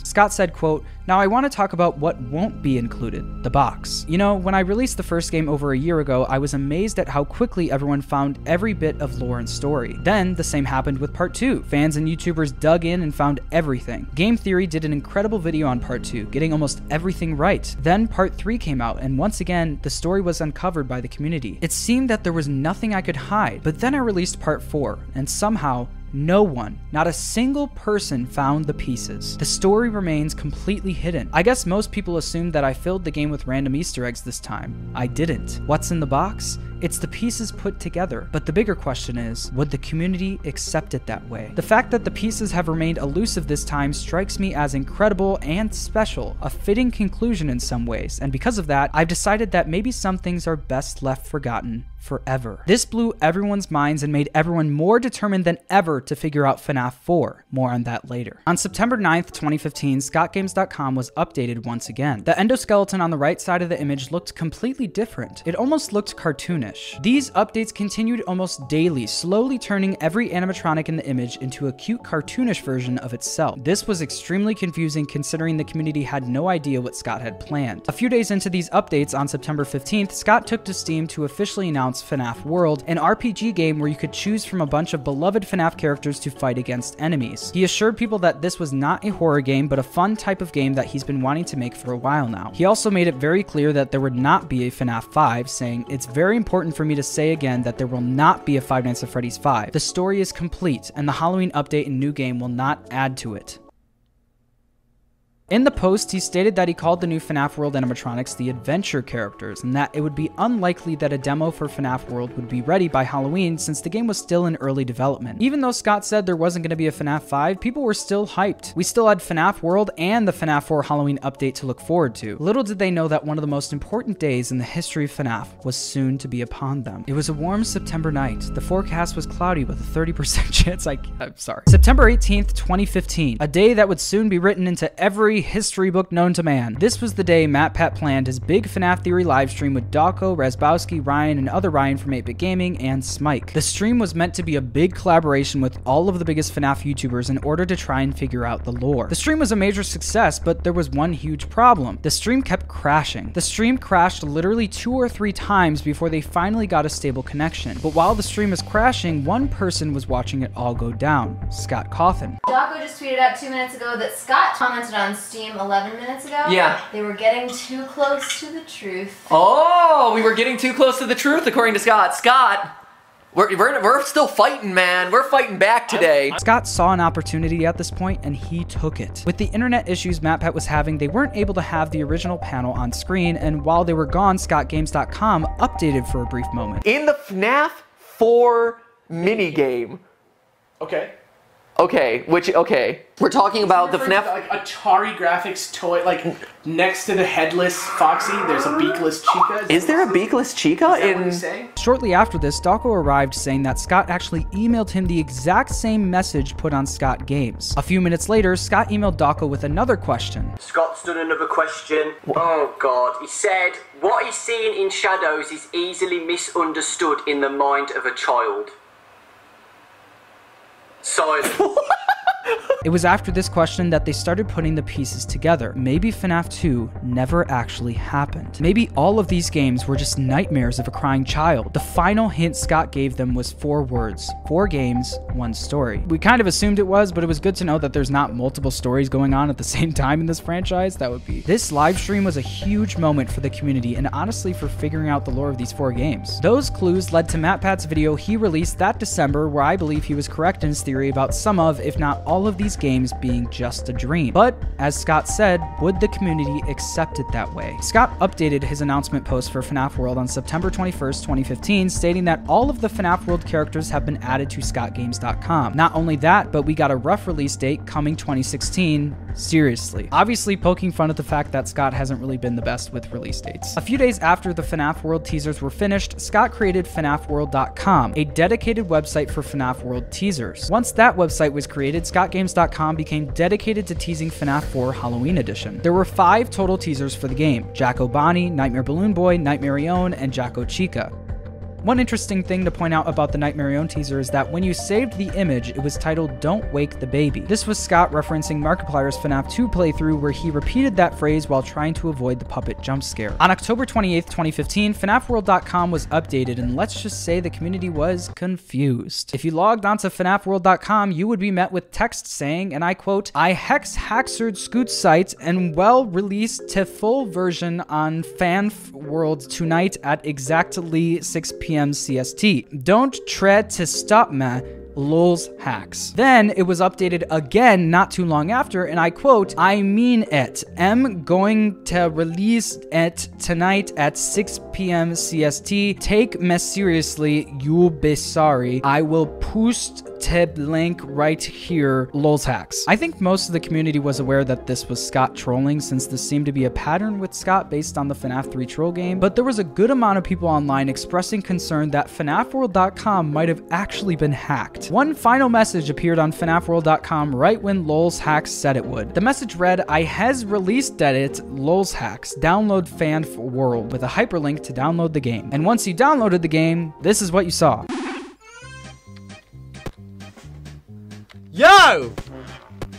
Scott said, quote, now I want to talk about what won't be included, the box. You know, when I released the first game over a year ago, I was amazed at how quickly everyone found every bit of lore and story. Then, the same happened with part 2. Fans and YouTubers dug in and found everything. Game Theory did an incredible video on part 2, getting almost everything right. Then part 3 came out, and once again, the story was uncovered by the community. It seemed that there was nothing I could hide, but then I released part 4, and somehow, no one, not a single person found the pieces. The story remains completely hidden. I guess most people assumed that I filled the game with random Easter eggs this time. I didn't. What's in the box? It's the pieces put together. But the bigger question is, would the community accept it that way? The fact that the pieces have remained elusive this time strikes me as incredible and special, a fitting conclusion in some ways, and because of that, I've decided that maybe some things are best left forgotten forever. This blew everyone's minds and made everyone more determined than ever to figure out FNAF 4. More on that later. On September 9th, 2015, ScottGames.com was updated once again. The endoskeleton on the right side of the image looked completely different. It almost looked cartoonish. These updates continued almost daily, slowly turning every animatronic in the image into a cute cartoonish version of itself. This was extremely confusing considering the community had no idea what Scott had planned. A few days into these updates on September 15th, Scott took to Steam to officially announce FNAF World, an RPG game where you could choose from a bunch of beloved FNAF characters to fight against enemies. He assured people that this was not a horror game, but a fun type of game that he's been wanting to make for a while now. He also made it very clear that there would not be a FNAF 5, saying, It's very important for me to say again that there will not be a Five Nights at Freddy's 5. The story is complete, and the Halloween update and new game will not add to it. In the post, he stated that he called the new FNAF World animatronics the adventure characters, and that it would be unlikely that a demo for FNAF World would be ready by Halloween since the game was still in early development. Even though Scott said there wasn't going to be a FNAF 5, people were still hyped. We still had FNAF World and the FNAF 4 Halloween update to look forward to. Little did they know that one of the most important days in the history of FNAF was soon to be upon them. It was a warm September night. The forecast was cloudy with a 30% [laughs] chance I- I'm sorry. September 18th, 2015, a day that would soon be written into every history book known to man. This was the day Matt MatPat planned his big FNAF Theory livestream with Dawko, Razbowski, Ryan, and other Ryan from 8-Bit Gaming, and Smike. The stream was meant to be a big collaboration with all of the biggest FNAF YouTubers in order to try and figure out the lore. The stream was a major success, but there was one huge problem. The stream kept crashing. The stream crashed literally two or three times before they finally got a stable connection. But while the stream was crashing, one person was watching it all go down, Scott Cawthon. Dawko just tweeted out two minutes ago that Scott commented on Steam 11 minutes ago. Yeah. They were getting too close to the truth. Oh, we were getting too close to the truth, according to Scott. Scott, we're, we're, we're still fighting, man. We're fighting back today. Scott saw an opportunity at this point and he took it. With the internet issues MatPat was having, they weren't able to have the original panel on screen, and while they were gone, ScottGames.com updated for a brief moment. In the FNAF 4 minigame, Okay. Okay, which okay, we're talking about the FNAF. Like Atari graphics toy, like next to the headless Foxy, there's a beakless Chica. Is there a beakless Chica Is that what in? you're saying? Shortly after this, Dawko arrived saying that Scott actually emailed him the exact same message put on Scott Games. A few minutes later, Scott emailed Dawko with another question. Scott's done another question. Oh god, he said, what he's seeing in shadows is easily misunderstood in the mind of a child. Silence. [laughs] It was after this question that they started putting the pieces together. Maybe FNAF 2 never actually happened. Maybe all of these games were just nightmares of a crying child. The final hint Scott gave them was four words four games, one story. We kind of assumed it was, but it was good to know that there's not multiple stories going on at the [laughs] same time in this franchise. That would be. This live stream was a huge moment for the community and honestly for figuring out the lore of these four games. Those clues led to MatPat's video he released that December, where I believe he was correct in his theory about some of, if not all of these games being just a dream. But, as Scott said, would the community accept it that way? Scott updated his announcement post for FNAF World on September 21st, 2015, stating that all of the FNAF World characters have been added to ScottGames.com. Not only that, but we got a rough release date coming 2016. Seriously. Obviously, poking fun at the fact that Scott hasn't really been the best with release dates. A few days after the FNAF World teasers were finished, Scott created FNAFWorld.com, a dedicated website for FNAF World teasers. Once that website was created, ScottGames.com became dedicated to teasing FNAF 4 Halloween Edition. There were five total teasers for the game Jack-O-Bonnie, Nightmare Balloon Boy, Nightmarionne, and Jack-O-Chica. One interesting thing to point out about the Nightmarionne teaser is that when you saved the image, it was titled Don't Wake the Baby. This was Scott referencing Markiplier's FNAF 2 playthrough where he repeated that phrase while trying to avoid the puppet jump scare. On October 28th, 2015, FNAFWorld.com was updated and let's just say the community was confused. If you logged onto FNAFWorld.com, you would be met with text saying, and I quote, I hex haxered scoot site and well released to full version on Fanf World tonight at exactly 6 p.m. CST. Don't tread to stop me. Lulz hacks. Then it was updated again not too long after, and I quote, I mean it. Am going to release it tonight at 6 p.m. CST. Take me seriously, you'll be sorry. I will post tib link right here, Lulz hacks. I think most of the community was aware that this was Scott trolling since this seemed to be a pattern with Scott based on the FNAF 3 troll game, but there was a good amount of people online expressing concern that FNAFWorld.com might have actually been hacked. One final message appeared on FNAFWorld.com right when Lulz Hacks said it would. The message read, I has released it, Lulz Hacks, download Fanf World, with a hyperlink to download the game. And once you downloaded the game, this is what you saw. Yo!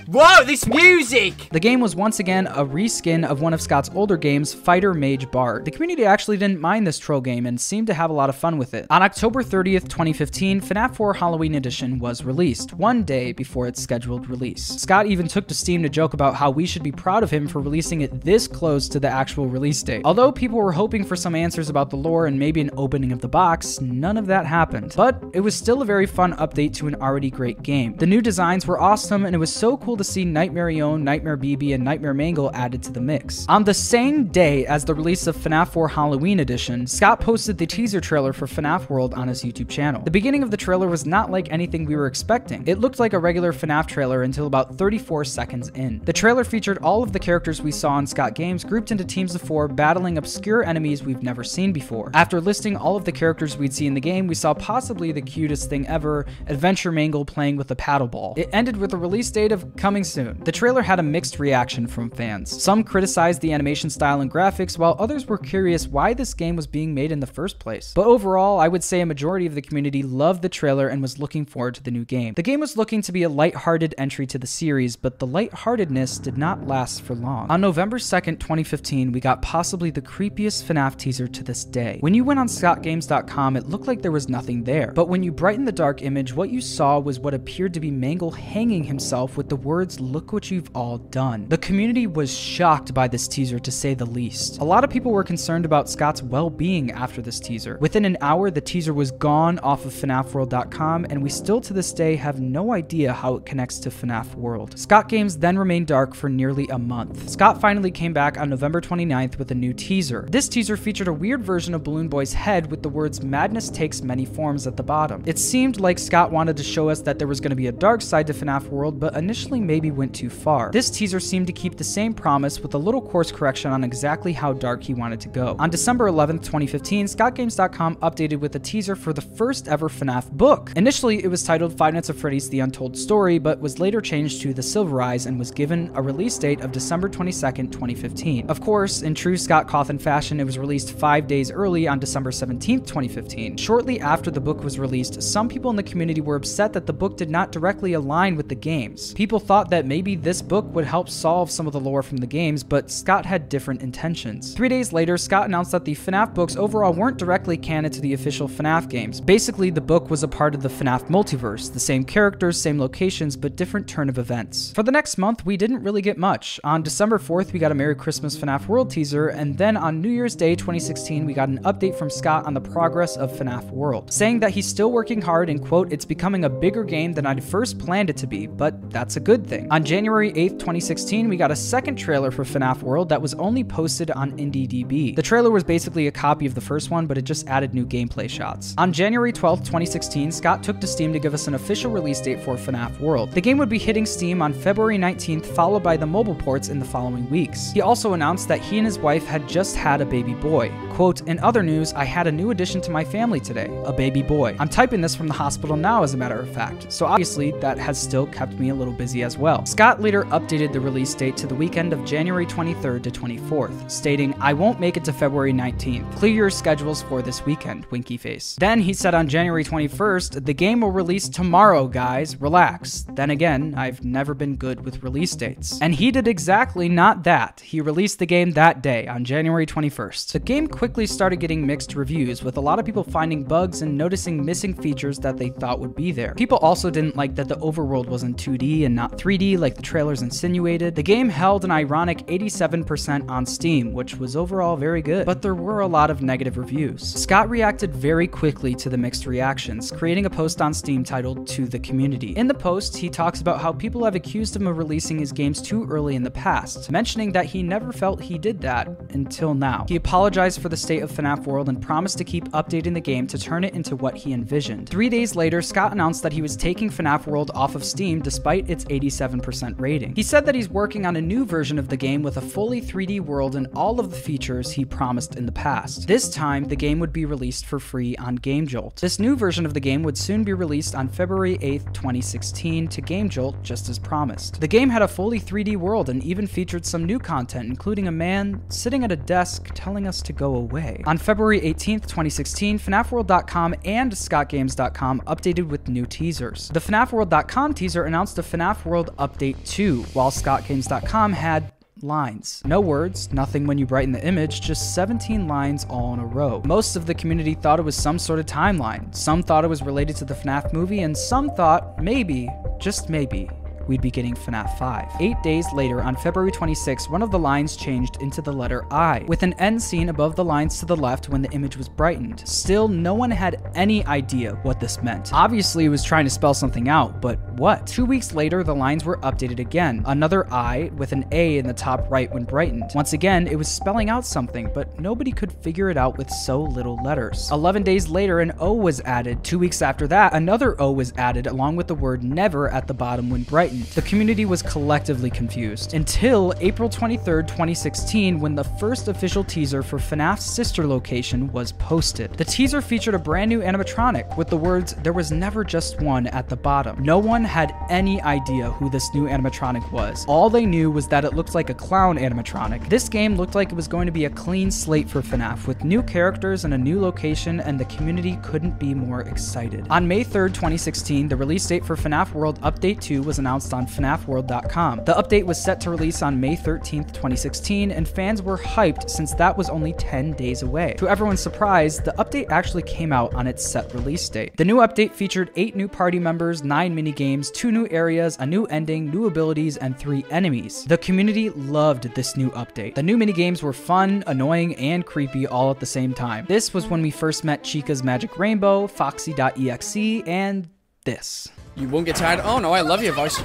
Whoa, this music! The game was once again a reskin of one of Scott's older games, Fighter Mage Bard. The community actually didn't mind this troll game and seemed to have a lot of fun with it. On October 30th, 2015, FNAF 4 Halloween Edition was released, one day before its scheduled release. Scott even took to Steam to joke about how we should be proud of him for releasing it this close to the actual release date. Although people were hoping for some answers about the lore and maybe an opening of the box, none of that happened. But it was still a very fun update to an already great game. The new designs were awesome and it was so cool to see Nightmarionne, Nightmare BB, and Nightmare Mangle added to the mix. On the same day as the release of FNAF 4 Halloween Edition, Scott posted the teaser trailer for FNAF World on his YouTube channel. The beginning of the trailer was not like anything we were expecting. It looked like a regular FNAF trailer until about 34 seconds in. The trailer featured all of the characters we saw in Scott Games grouped into teams of four battling obscure enemies we've never seen before. After listing all of the characters we'd see in the game, we saw possibly the cutest thing ever, Adventure Mangle playing with a paddle ball. It ended with a release date of coming soon. The trailer had a mixed reaction from fans. Some criticized the animation style and graphics, while others were curious why this game was being made in the first place. But overall, I would say a majority of the community loved the trailer and was looking forward to the new game. The game was looking to be a light-hearted entry to the series, but the lightheartedness did not last for long. On November 2nd, 2015, we got possibly the creepiest FNAF teaser to this day. When you went on ScottGames.com, it looked like there was nothing there, but when you brightened the dark image, what you saw was what appeared to be Mangle hanging himself with the word words, look what you've all done. The community was shocked by this teaser to say the least. A lot of people were concerned about Scott's well-being after this teaser. Within an hour, the teaser was gone off of FNAFworld.com, and we still to this day have no idea how it connects to FNAF World. Scott Games then remained dark for nearly a month. Scott finally came back on November 29th with a new teaser. This teaser featured a weird version of Balloon Boy's head with the words madness takes many forms at the bottom. It seemed like Scott wanted to show us that there was going to be a dark side to FNAF World, but initially maybe went too far. This teaser seemed to keep the same promise with a little course correction on exactly how dark he wanted to go. On December 11th, 2015, ScottGames.com updated with a teaser for the first ever FNAF book. Initially, it was titled Five Nights at Freddy's The Untold Story, but was later changed to The Silver Eyes and was given a release date of December 22nd, 2015. Of course, in true Scott Cawthon fashion, it was released five days early on December 17th, 2015. Shortly after the book was released, some people in the community were upset that the book did not directly align with the games. People thought that maybe this book would help solve some of the lore from the games, but Scott had different intentions. Three days later, Scott announced that the FNAF books overall weren't directly canon to the official FNAF games. Basically, the book was a part of the FNAF multiverse, the same characters, same locations, but different turn of events. For the next month, we didn't really get much. On December 4th, we got a Merry Christmas FNAF World teaser, and then on New Year's Day 2016, we got an update from Scott on the progress of FNAF World, saying that he's still working hard and quote, it's becoming a bigger game than I'd first planned it to be, but that's a good thing. On January 8th, 2016, we got a second trailer for FNAF World that was only posted on IndieDB. The trailer was basically a copy of the first one, but it just added new gameplay shots. On January 12th, 2016, Scott took to Steam to give us an official release date for FNAF World. The game would be hitting Steam on February 19th, followed by the mobile ports in the following weeks. He also announced that he and his wife had just had a baby boy. Quote, in other news, I had a new addition to my family today, a baby boy. I'm typing this from the hospital now, as a matter of fact, so obviously that has still kept me a little busy as well. Scott later updated the release date to the weekend of January 23rd to 24th, stating, I won't make it to February 19th. Clear your schedules for this weekend, winky face. Then he said on January 21st, the game will release tomorrow, guys, relax. Then again, I've never been good with release dates. And he did exactly not that. He released the game that day, on January 21st. The game quickly started getting mixed reviews, with a lot of people finding bugs and noticing missing features that they thought would be there. People also didn't like that the overworld was in 2D and not 3D like the trailers insinuated. The game held an ironic 87% on Steam, which was overall very good, but there were a lot of negative reviews. Scott reacted very quickly to the mixed reactions, creating a post on Steam titled To the Community. In the post, he talks about how people have accused him of releasing his games too early in the past, mentioning that he never felt he did that until now. He apologized for the state of FNAF World and promised to keep updating the game to turn it into what he envisioned. Three days later, Scott announced that he was taking FNAF World off of Steam despite its 87% rating. He said that he's working on a new version of the game with a fully 3D world and all of the features he promised in the past. This time, the game would be released for free on GameJolt. This new version of the game would soon be released on February 8th, 2016 to GameJolt just as promised. The game had a fully 3D world and even featured some new content, including a man sitting at a desk telling us to go away. On February 18th, 2016, FNAFWorld.com and ScottGames.com updated with new teasers. The FNAFWorld.com teaser announced a FNAF World Update 2, while ScottGames.com had lines. No words, nothing when you brighten the image, just 17 lines all in a row. Most of the community thought it was some sort of timeline. Some thought it was related to the FNAF movie, and some thought maybe, just maybe, we'd be getting FNAF 5. Eight days later, on February 26, one of the lines changed into the letter I, with an end scene above the lines to the left when the image was brightened. Still, no one had any idea what this meant. Obviously, it was trying to spell something out, but what? Two weeks later, the lines were updated again. Another I with an A in the top right when brightened. Once again, it was spelling out something, but nobody could figure it out with so little letters. 11 days later, an O was added. Two weeks after that, another O was added along with the word never at the bottom when brightened. The community was collectively confused until April 23, 2016, when the first official teaser for FNAF's sister location was posted. The teaser featured a brand new animatronic with the words, There was never just one at the bottom. No one had any idea who this new animatronic was. All they knew was that it looked like a clown animatronic. This game looked like it was going to be a clean slate for FNAF with new characters and a new location, and the community couldn't be more excited. On May 3, 2016, the release date for FNAF World Update 2 was announced announced on FNAFworld.com. The update was set to release on May 13th, 2016, and fans were hyped since that was only 10 days away. To everyone's surprise, the update actually came out on its set release date. The new update featured 8 new party members, 9 minigames, 2 new areas, a new ending, new abilities, and 3 enemies. The community loved this new update. The new minigames were fun, annoying, and creepy all at the same time. This was when we first met Chica's Magic Rainbow, Foxy.exe, and this. You won't get tired. Oh no, I love your voice.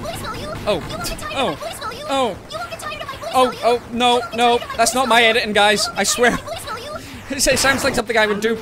Oh, oh, oh, oh, oh, no, no, that's not my editing, guys. I swear. [laughs] It sounds like something I would do.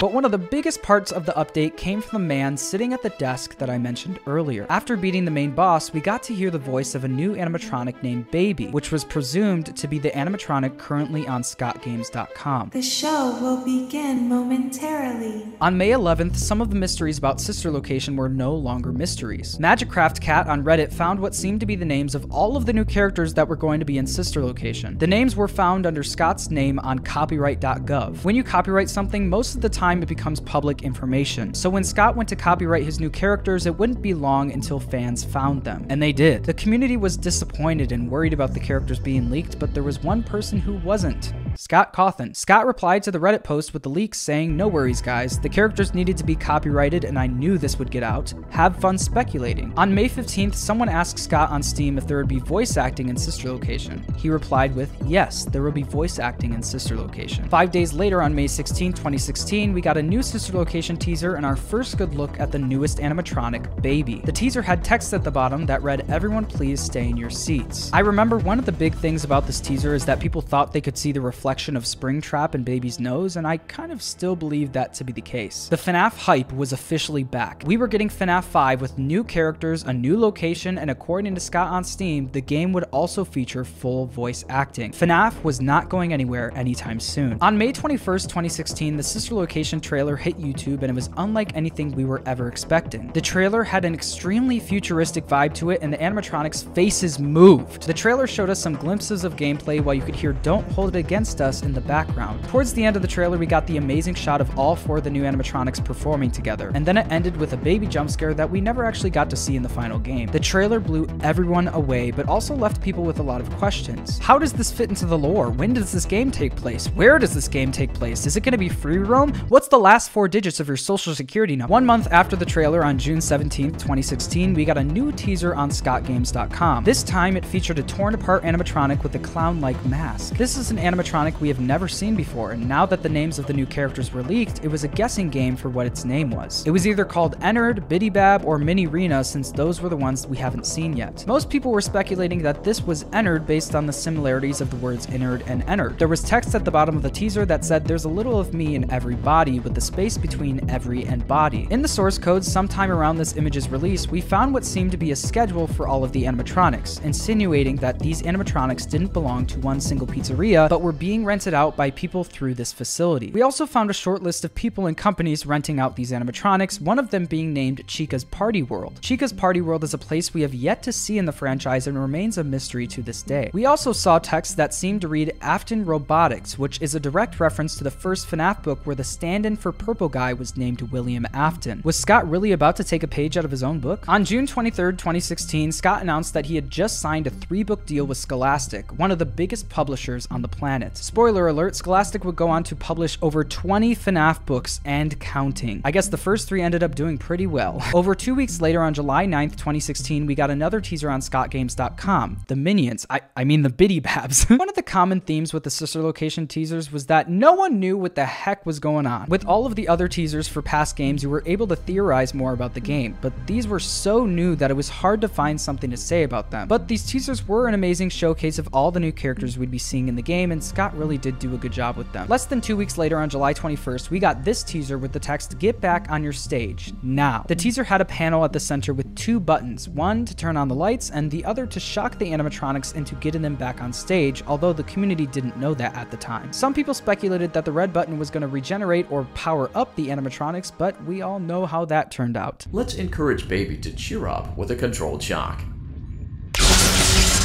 But one of the biggest parts of the update came from the man sitting at the desk that I mentioned earlier. After beating the main boss, we got to hear the voice of a new animatronic named Baby, which was presumed to be the animatronic currently on ScottGames.com. The show will begin momentarily. On May 11th, some of the mysteries about Sister Location were no longer mysteries. Magicraft Cat on Reddit found what seemed to be the names of all of the new characters that were going to be in Sister Location. The names were found under Scott's name on copyright copyright.gov. When you copyright something, most of the time it becomes public information. So when Scott went to copyright his new characters, it wouldn't be long until fans found them. And they did. The community was disappointed and worried about the characters being leaked, but there was one person who wasn't. Scott Cawthon. Scott replied to the Reddit post with the leaks saying, No worries, guys. The characters needed to be copyrighted, and I knew this would get out. Have fun speculating. On May 15th, someone asked Scott on Steam if there would be voice acting in Sister Location. He replied with, Yes, there will be voice acting in Sister Location. Five days later, on May 16, 2016, we got a new Sister Location teaser and our first good look at the newest animatronic, Baby. The teaser had text at the bottom that read, Everyone please stay in your seats. I remember one of the big things about this teaser is that people thought they could see the reflection of Springtrap in Baby's nose, and I kind of still believe that to be the case. The FNAF hype was officially back. We were getting FNAF 5 with new characters, a new location, and according to Scott on Steam, the game would also feature full voice acting. FNAF was not going anywhere anytime soon. On May 21st, 2016, the Sister Location trailer hit YouTube and it was unlike anything we were ever expecting. The trailer had an extremely futuristic vibe to it and the animatronics' faces moved. The trailer showed us some glimpses of gameplay while you could hear Don't Hold It Against Us in the background. Towards the end of the trailer, we got the amazing shot of all four of the new animatronics performing together, and then it ended with a baby jump scare that we never actually got to see in the final game. The trailer blew everyone away, but also left people with a lot of questions. How does this fit into the lore? When does this game take place? Where does this game take place? Is it going to be free roam? What's the last four digits of your social security number? One month after the trailer on June 17, 2016, we got a new teaser on ScottGames.com. This time it featured a torn apart animatronic with a clown like mask. This is an animatronic we have never seen before, and now that the names of the new characters were leaked, it was a guessing game for what its name was. It was either called Ennard, Bidybab, or Minireena since those were the ones we haven't seen yet. Most people were speculating that this was Ennard based on the similarities of the words innard and Ennard. There was text at the bottom of the teaser that said there's a little of me in every body with the space between every and body. In the source code, sometime around this image's release, we found what seemed to be a schedule for all of the animatronics, insinuating that these animatronics didn't belong to one single pizzeria, but were being rented out by people through this facility. We also found a short list of people and companies renting out these animatronics, one of them being named Chica's Party World. Chica's Party World is a place we have yet to see in the franchise and remains a mystery to this day. We also saw text that seemed to read Afton Robotics, which is a direct reference to the first FNAF book where the stand-in for Purple Guy was named William Afton. Was Scott really about to take a page out of his own book? On June 23, 2016, Scott announced that he had just signed a three-book deal with Scholastic, one of the biggest publishers on the planet. Spoiler alert, Scholastic would go on to publish over 20 FNAF books and counting. I guess the first three ended up doing pretty well. [laughs] over two weeks later, on July 9th, 2016, we got another teaser on ScottGames.com. The Minions, I, I mean the Bidybabs. [laughs] one of the common themes with the sister location teasers was that no one knew what the heck was going on. With all of the other teasers for past games, you were able to theorize more about the game, but these were so new that it was hard to find something to say about them. But these teasers were an amazing showcase of all the new characters we'd be seeing in the game, and Scott really did do a good job with them. Less than two weeks later, on July 21st, we got this teaser with the text, Get back on your stage, now. The teaser had a panel at the center with two buttons, one to turn on the lights, and the other to shock the animatronics into getting them back on stage, although the community didn't know that at the time. Some people speculated that the red button was going to regenerate or power up the animatronics, but we all know how that turned out. Let's encourage Baby to cheer up with a controlled shock.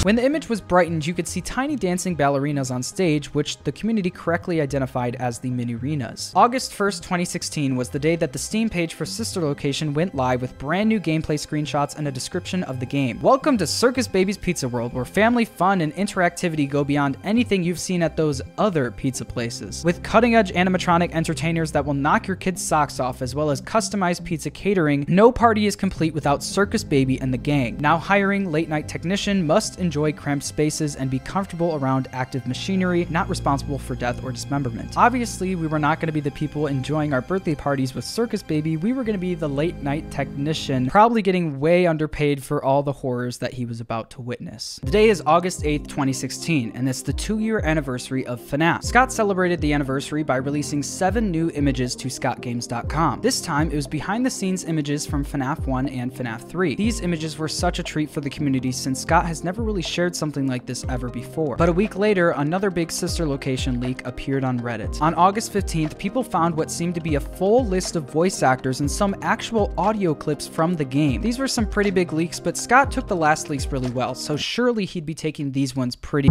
When the image was brightened, you could see tiny dancing ballerinas on stage, which the community correctly identified as the minireenas. August 1st, 2016 was the day that the Steam page for Sister Location went live with brand new gameplay screenshots and a description of the game. Welcome to Circus Baby's Pizza World, where family fun and interactivity go beyond anything you've seen at those other pizza places. With cutting-edge animatronic entertainers that will knock your kids' socks off, as well as customized pizza catering, no party is complete without Circus Baby and the gang. Now hiring late-night technician must enjoy cramped spaces and be comfortable around active machinery, not responsible for death or dismemberment. Obviously, we were not going to be the people enjoying our birthday parties with Circus Baby, we were going to be the late-night technician, probably getting way underpaid for all the horrors that he was about to witness. The day is August 8th, 2016, and it's the two-year anniversary of FNAF. Scott celebrated the anniversary by releasing seven new images to ScottGames.com. This time, it was behind-the-scenes images from FNAF 1 and FNAF 3. These images were such a treat for the community since Scott has never really shared something like this ever before. But a week later, another big sister location leak appeared on Reddit. On August 15th, people found what seemed to be a full list of voice actors and some actual audio clips from the game. These were some pretty big leaks, but Scott took the last leaks really well, so surely he'd be taking these ones pretty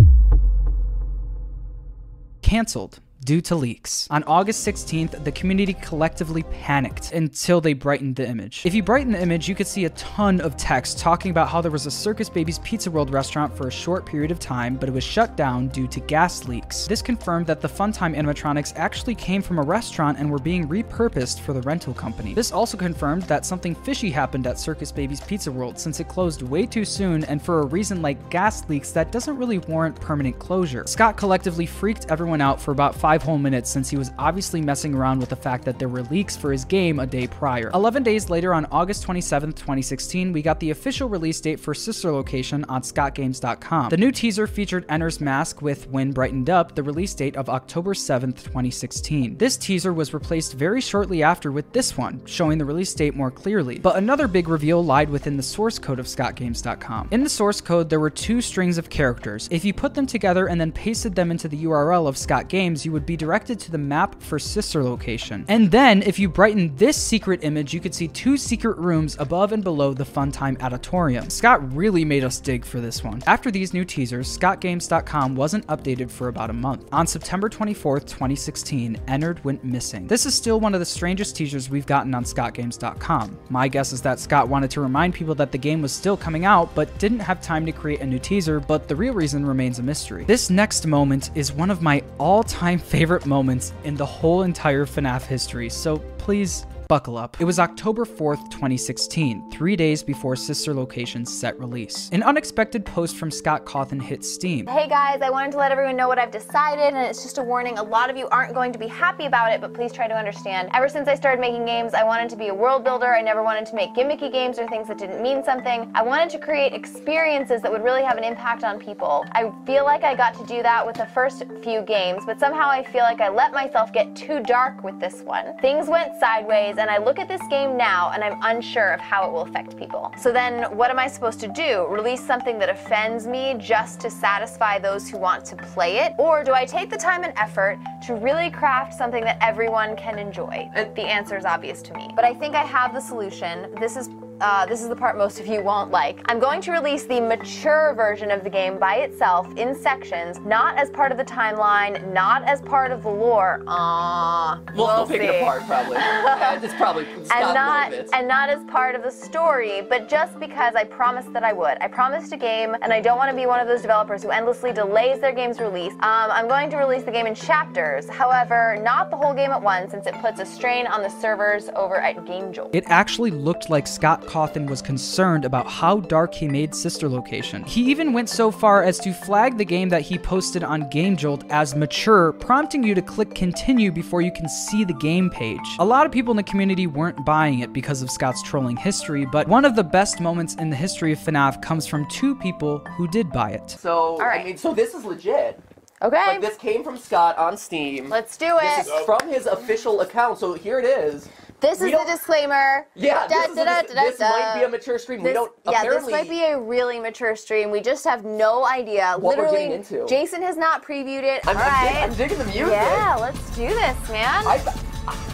canceled due to leaks. On August 16th, the community collectively panicked until they brightened the image. If you brighten the image, you could see a ton of text talking about how there was a Circus Baby's Pizza World restaurant for a short period of time, but it was shut down due to gas leaks. This confirmed that the Funtime animatronics actually came from a restaurant and were being repurposed for the rental company. This also confirmed that something fishy happened at Circus Baby's Pizza World since it closed way too soon and for a reason like gas leaks that doesn't really warrant permanent closure. Scott collectively freaked everyone out for about five whole minutes since he was obviously messing around with the fact that there were leaks for his game a day prior. 11 days later, on August 27, 2016, we got the official release date for Sister Location on ScottGames.com. The new teaser featured Ennard's Mask with, when brightened up, the release date of October 7, 2016. This teaser was replaced very shortly after with this one, showing the release date more clearly. But another big reveal lied within the source code of ScottGames.com. In the source code, there were two strings of characters. If you put them together and then pasted them into the URL of Scott Games, you would be directed to the map for sister location. And then, if you brighten this secret image, you could see two secret rooms above and below the Funtime Auditorium. Scott really made us dig for this one. After these new teasers, ScottGames.com wasn't updated for about a month. On September 24th, 2016, Ennard went missing. This is still one of the strangest teasers we've gotten on ScottGames.com. My guess is that Scott wanted to remind people that the game was still coming out, but didn't have time to create a new teaser, but the real reason remains a mystery. This next moment is one of my all-time favorite moments in the whole entire FNAF history, so please buckle up. It was October 4th, 2016, three days before Sister Location's set release. An unexpected post from Scott Cawthon hit Steam. Hey guys, I wanted to let everyone know what I've decided, and it's just a warning. A lot of you aren't going to be happy about it, but please try to understand. Ever since I started making games, I wanted to be a world builder. I never wanted to make gimmicky games or things that didn't mean something. I wanted to create experiences that would really have an impact on people. I feel like I got to do that with the first few games, but somehow I feel like I let myself get too dark with this one. Things went sideways, and I look at this game now and I'm unsure of how it will affect people. So then what am I supposed to do? Release something that offends me just to satisfy those who want to play it? Or do I take the time and effort to really craft something that everyone can enjoy? The answer is obvious to me. But I think I have the solution. This is uh, this is the part most of you won't like. I'm going to release the mature version of the game by itself in sections, not as part of the timeline, not as part of the lore. Aww. We'll, we'll we'll pick it apart probably. [laughs] yeah, it's probably and not little bits. and not as part of the story, but just because I promised that I would. I promised a game, and I don't want to be one of those developers who endlessly delays their game's release. Um, I'm going to release the game in chapters, however, not the whole game at once, since it puts a strain on the servers over at GameJolt. It actually looked like Scott Cawthon was concerned about how dark he made Sister Location. He even went so far as to flag the game that he posted on GameJolt as mature, prompting you to click continue before you can see the game page. A lot of people in the community weren't buying it because of Scott's trolling history, but one of the best moments in the history of FNAF comes from two people who did buy it. So, I mean, so this is legit. Okay. Like, this came from Scott on Steam. Let's do it. This is from his official account, so here it is. This We is don't- disclaimer. Yeah, Da, this, da, da, this might be a mature stream. we This- don't yeah, this might be a really mature stream. We just have no idea. What we're Literally, getting into. Jason has not previewed it. I'm- All I'm right. I'm digging the music. Yeah, let's do this, man.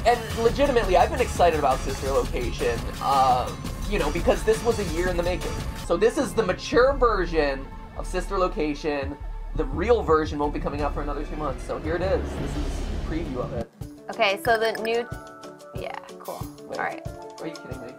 and legitimately, I've been excited about Sister Location. Uh, you know, because this was a year in the making. So this is the mature version of Sister Location. The real version won't be coming out for another two months, so here it is. This is a preview of it. Okay, so the new. Yeah, cool. All right. Are you kidding me?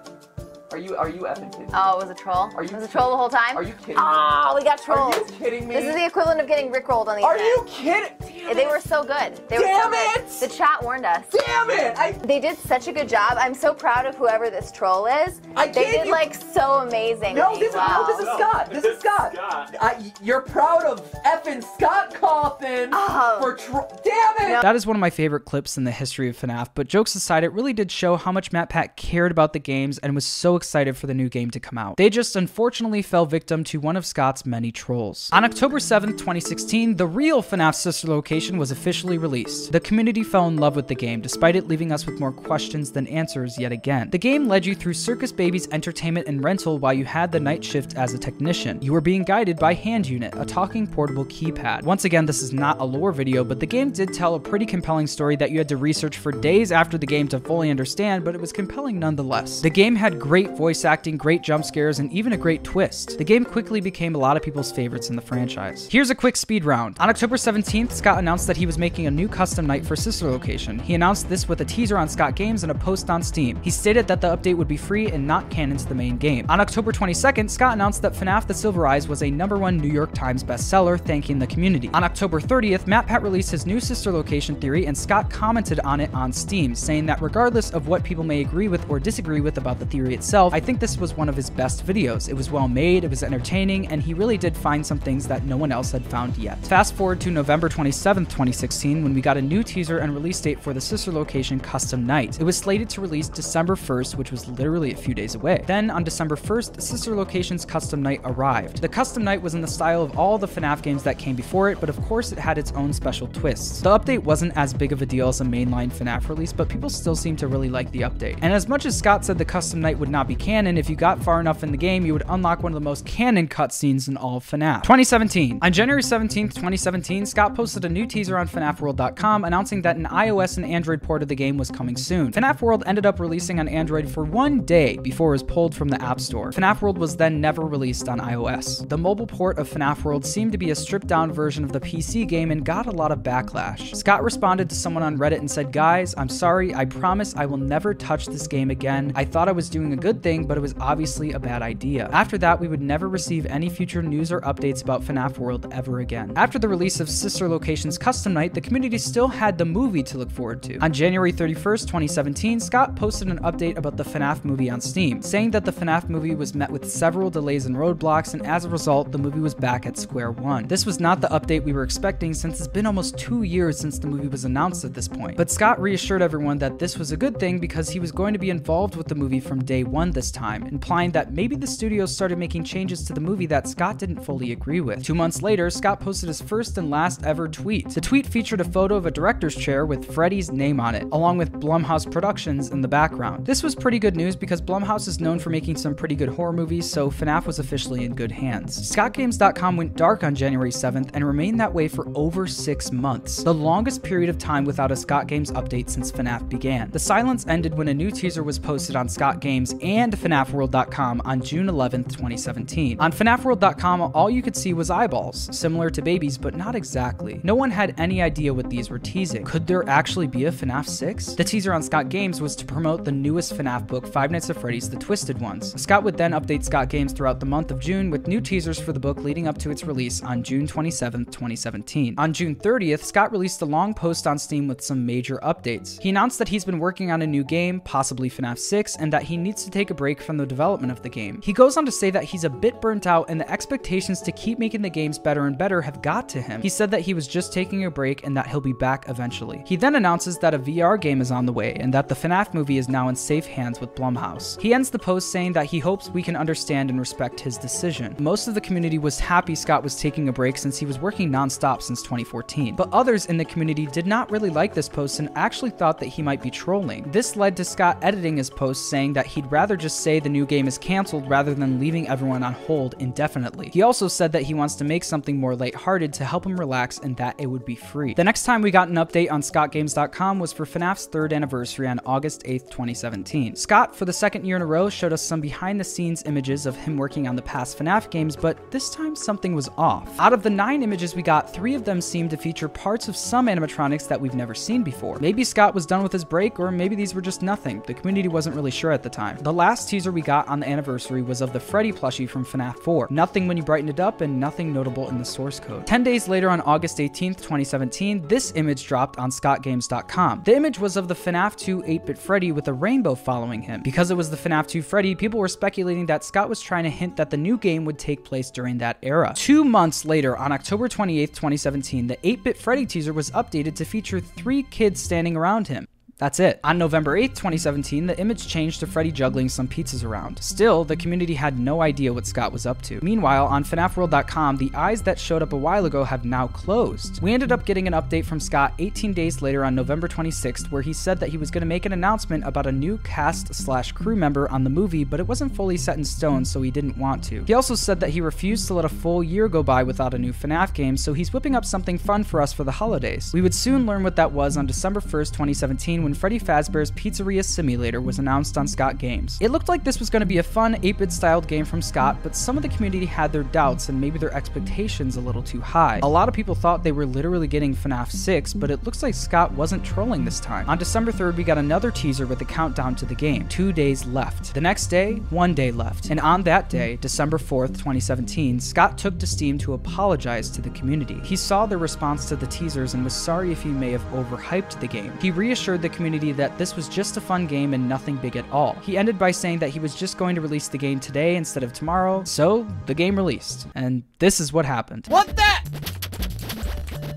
Are you are you effing kidding me? Oh, it was a troll? Are you it was a troll the whole time? Are you kidding Oh, me? Ah, we got trolled. Are you kidding me? This is the equivalent of getting rickrolled on the internet. Are internet. you kidding? Yeah, they were so good. They Damn were so it! Good. The chat warned us. Damn it! I... They did such a good job. I'm so proud of whoever this troll is. I they did you- like so amazing. No, this, wow. no, this is Scott. This is Scott. I, you're proud of effing Scott Cawthon Oh. for tro- Damn it! That is one of my favorite clips in the history of FNAF, but jokes aside, it really did show how much MatPat cared about the games and was so excited for the new game to come out. They just unfortunately fell victim to one of Scott's many trolls. On October 7th, 2016, the real FNAF sister location was officially released. The community fell in love with the game, despite it leaving us with more questions than answers yet again. The game led you through Circus Baby's entertainment and rental while you had the night shift as a technician. You were being guided by Hand Unit, a talking portable keypad. Once again, this is not a lore video, but the game did tell a pretty compelling story that you had to research for days after the game to fully understand, but it was compelling nonetheless. The game had great voice acting, great jump scares, and even a great twist. The game quickly became a lot of people's favorites in the franchise. Here's a quick speed round. On October 17th, Scott announced that he was making a new custom night for Sister Location. He announced this with a teaser on Scott Games and a post on Steam. He stated that the update would be free and not canon to the main game. On October 22nd, Scott announced that FNAF The Silver Eyes was a number one New York Times bestseller, thanking the community. On October 30th, MatPat released his new sister location theory, and Scott commented on it on Steam, saying that regardless of what people may agree with or disagree with about the theory itself, I think this was one of his best videos. It was well made, it was entertaining, and he really did find some things that no one else had found yet. Fast forward to November 27th, 2016, when we got a new teaser and release date for the sister location custom night. It was slated to release December 1st, which was literally a few days away. Then on December 1st, sister location's custom night arrived. The custom night was in the style of all the FNAF games that came before it, but of course it had its own special twists. The update wasn't as big of a deal as a mainline FNAF release, but people still seemed to really like the update. And as much as Scott said the custom night would not be canon, if you got far enough in the game, you would unlock one of the most canon cutscenes in all of FNAF. 2017. On January 17th, 2017, Scott posted a new teaser on FNAFWorld.com announcing that an iOS and Android port of the game was coming soon. FNAF World ended up releasing on Android for one day before it was pulled from the App Store. FNAF World was then never released on iOS. The mobile port of FNAF World seemed to be a stripped down version of the PC game and got a lot of backlash. Scott responded to someone on Reddit and said, Guys, I'm sorry, I promise I will never touch this game again. I thought I was doing a good thing, but it was obviously a bad idea. After that, we would never receive any future news or updates about FNAF World ever again. After the release of Sister Location's Custom Night, the community still had the movie to look forward to. On January 31st, 2017, Scott posted an update about the FNAF movie on Steam, saying that the FNAF movie was met with several delays and roadblocks, and as a result, the movie was back at square one. This was not the update we were expecting since it's been almost two years since the movie was announced at this point. But Scott reassured everyone that this was a good thing because he was going to be involved with the movie from day one this time, implying that maybe the studio started making changes to the movie that Scott didn't fully agree with. Two months later, Scott posted his first and last ever tweet. The tweet featured a photo of a director's chair with Freddy's name on it, along with Blumhouse Productions in the background. This was pretty good news because Blumhouse is known for making some pretty good horror movies, so FNAF was officially in good hands. ScottGames.com went dark on January 7th and remained that way for over six months, the longest period of time without a Scott Games update since FNAF began. The silence ended when a new teaser was posted on Scott Games and FNAFWorld.com on June 11th, 2017. On FNAFWorld.com, all you could see was eyeballs, similar to babies, but not exactly. No one had any idea what these were teasing. Could there actually be a FNAF 6? The teaser on Scott Games was to promote the newest FNAF book, Five Nights at Freddy's The Twisted Ones. Scott would then update Scott Games throughout the month of June with new teasers for the book leading up to its release on June 27th, 2017. On June 30th, Scott released a long post on Steam with some major updates. He announced that he's been working on a new game, possibly FNAF 6, and that he needs to take a break from the development of the game. He goes on to say that he's a bit burnt out and the expectations to keep making the games better and better have got to him. He said that he was just taking a break and that he'll be back eventually. He then announces that a VR game is on the way and that the FNAF movie is now in safe hands with Blumhouse. He ends the post saying that he hopes we can understand and respect his decision. Most of the community was happy Scott was taking a break since he was working nonstop since 2014, but others in the community did not really like this post and actually thought that he might be trolling. This led to Scott editing his post saying that he'd rather just say the new game is canceled rather than leaving everyone on hold indefinitely. He also said that he wants to make something more lighthearted to help him relax and that it it would be free. The next time we got an update on ScottGames.com was for FNAF's third anniversary on August 8th, 2017. Scott, for the second year in a row, showed us some behind the scenes images of him working on the past FNAF games, but this time something was off. Out of the nine images we got, three of them seemed to feature parts of some animatronics that we've never seen before. Maybe Scott was done with his break, or maybe these were just nothing. The community wasn't really sure at the time. The last teaser we got on the anniversary was of the Freddy plushie from FNAF 4. Nothing when you brighten it up, and nothing notable in the source code. 10 days later on August 18th, 2017, this image dropped on ScottGames.com. The image was of the FNAF 2 8-bit Freddy with a rainbow following him. Because it was the FNAF 2 Freddy, people were speculating that Scott was trying to hint that the new game would take place during that era. Two months later, on October 28th, 2017, the 8-bit Freddy teaser was updated to feature three kids standing around him. That's it. On November 8th, 2017, the image changed to Freddy juggling some pizzas around. Still, the community had no idea what Scott was up to. Meanwhile, on FNAFWorld.com, the eyes that showed up a while ago have now closed. We ended up getting an update from Scott 18 days later on November 26th, where he said that he was going to make an announcement about a new cast slash crew member on the movie, but it wasn't fully set in stone, so he didn't want to. He also said that he refused to let a full year go by without a new FNAF game, so he's whipping up something fun for us for the holidays. We would soon learn what that was on December 1st, 2017, when Freddy Fazbear's Pizzeria Simulator was announced on Scott Games. It looked like this was going to be a fun 8-bit styled game from Scott, but some of the community had their doubts and maybe their expectations a little too high. A lot of people thought they were literally getting FNAF 6, but it looks like Scott wasn't trolling this time. On December 3rd, we got another teaser with a countdown to the game. Two days left. The next day, one day left. And on that day, December 4th, 2017, Scott took to Steam to apologize to the community. He saw their response to the teasers and was sorry if he may have overhyped the game. He reassured the community that this was just a fun game and nothing big at all. He ended by saying that he was just going to release the game today instead of tomorrow, so the game released. And this is what happened. What the?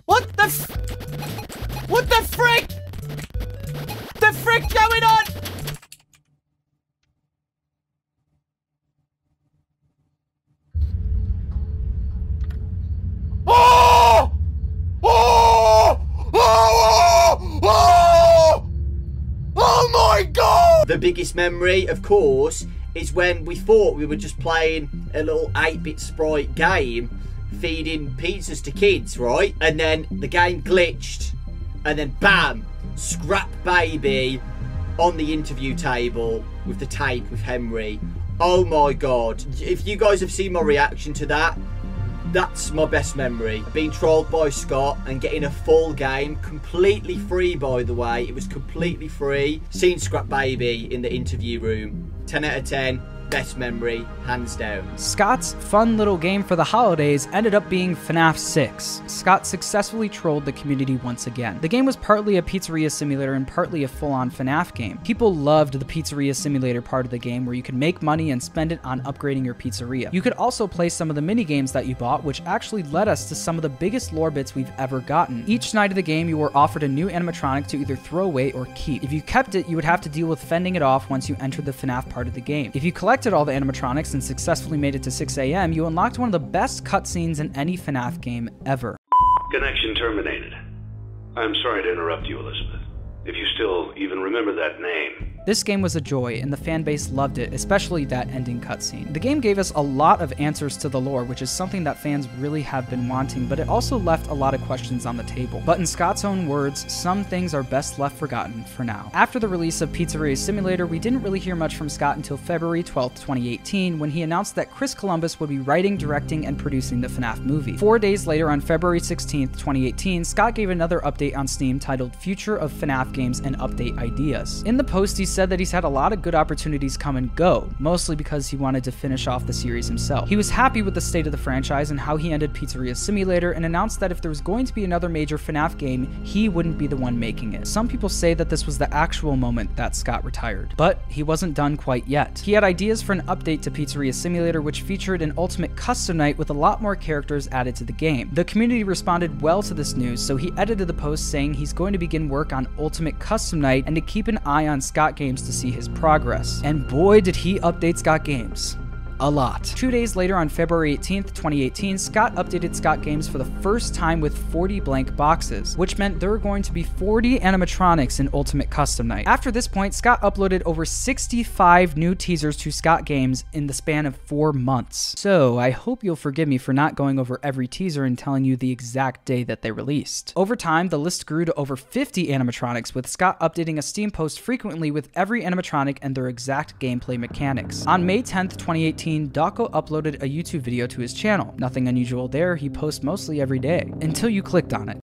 What the? What the frick? The frick going on? Oh! Oh! Oh! Oh! Oh my god! The biggest memory, of course, is when we thought we were just playing a little 8-bit sprite game feeding pizzas to kids, right? And then the game glitched and then bam, scrap baby on the interview table with the tape with Henry. Oh my god. If you guys have seen my reaction to that, that's my best memory. Being trolled by Scott and getting a full game, completely free by the way. It was completely free. Seeing Scrap Baby in the interview room. 10 out of 10. Best memory, hands down. Scott's fun little game for the holidays ended up being FNAF 6. Scott successfully trolled the community once again. The game was partly a pizzeria simulator and partly a full on FNAF game. People loved the pizzeria simulator part of the game where you could make money and spend it on upgrading your pizzeria. You could also play some of the mini games that you bought, which actually led us to some of the biggest lore bits we've ever gotten. Each night of the game, you were offered a new animatronic to either throw away or keep. If you kept it, you would have to deal with fending it off once you entered the FNAF part of the game. If you collected all the animatronics and successfully made it to 6 a.m., you unlocked one of the best cutscenes in any FNAF game ever. Connection terminated. I'm sorry to interrupt you, Elizabeth. If you still even remember that name. This game was a joy, and the fan base loved it, especially that ending cutscene. The game gave us a lot of answers to the lore, which is something that fans really have been wanting, but it also left a lot of questions on the table. But in Scott's own words, some things are best left forgotten for now. After the release of Pizzeria Simulator, we didn't really hear much from Scott until February 12, 2018, when he announced that Chris Columbus would be writing, directing, and producing the FNAF movie. Four days later, on February 16, 2018, Scott gave another update on Steam titled Future of FNAF Games and Update Ideas. In the post, he said that he's had a lot of good opportunities come and go, mostly because he wanted to finish off the series himself. He was happy with the state of the franchise and how he ended Pizzeria Simulator and announced that if there was going to be another major FNAF game, he wouldn't be the one making it. Some people say that this was the actual moment that Scott retired, but he wasn't done quite yet. He had ideas for an update to Pizzeria Simulator which featured an ultimate custom night with a lot more characters added to the game. The community responded well to this news, so he edited the post saying he's going to begin work on Ultimate Custom Night and to keep an eye on Scott Games to see his progress. And boy, did he update Scott Games. A lot. Two days later, on February 18th, 2018, Scott updated Scott Games for the first time with 40 blank boxes, which meant there were going to be 40 animatronics in Ultimate Custom Night. After this point, Scott uploaded over 65 new teasers to Scott Games in the span of four months. So I hope you'll forgive me for not going over every teaser and telling you the exact day that they released. Over time, the list grew to over 50 animatronics, with Scott updating a Steam post frequently with every animatronic and their exact gameplay mechanics. On May 10th, 2018, Dawko uploaded a YouTube video to his channel. Nothing unusual there, he posts mostly every day, until you clicked on it.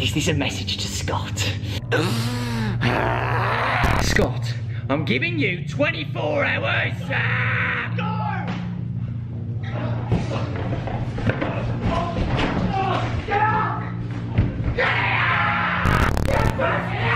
Is this is a message to Scott? [sighs] Scott, I'm giving you 24 hours! Ah! Yeah! You pussy!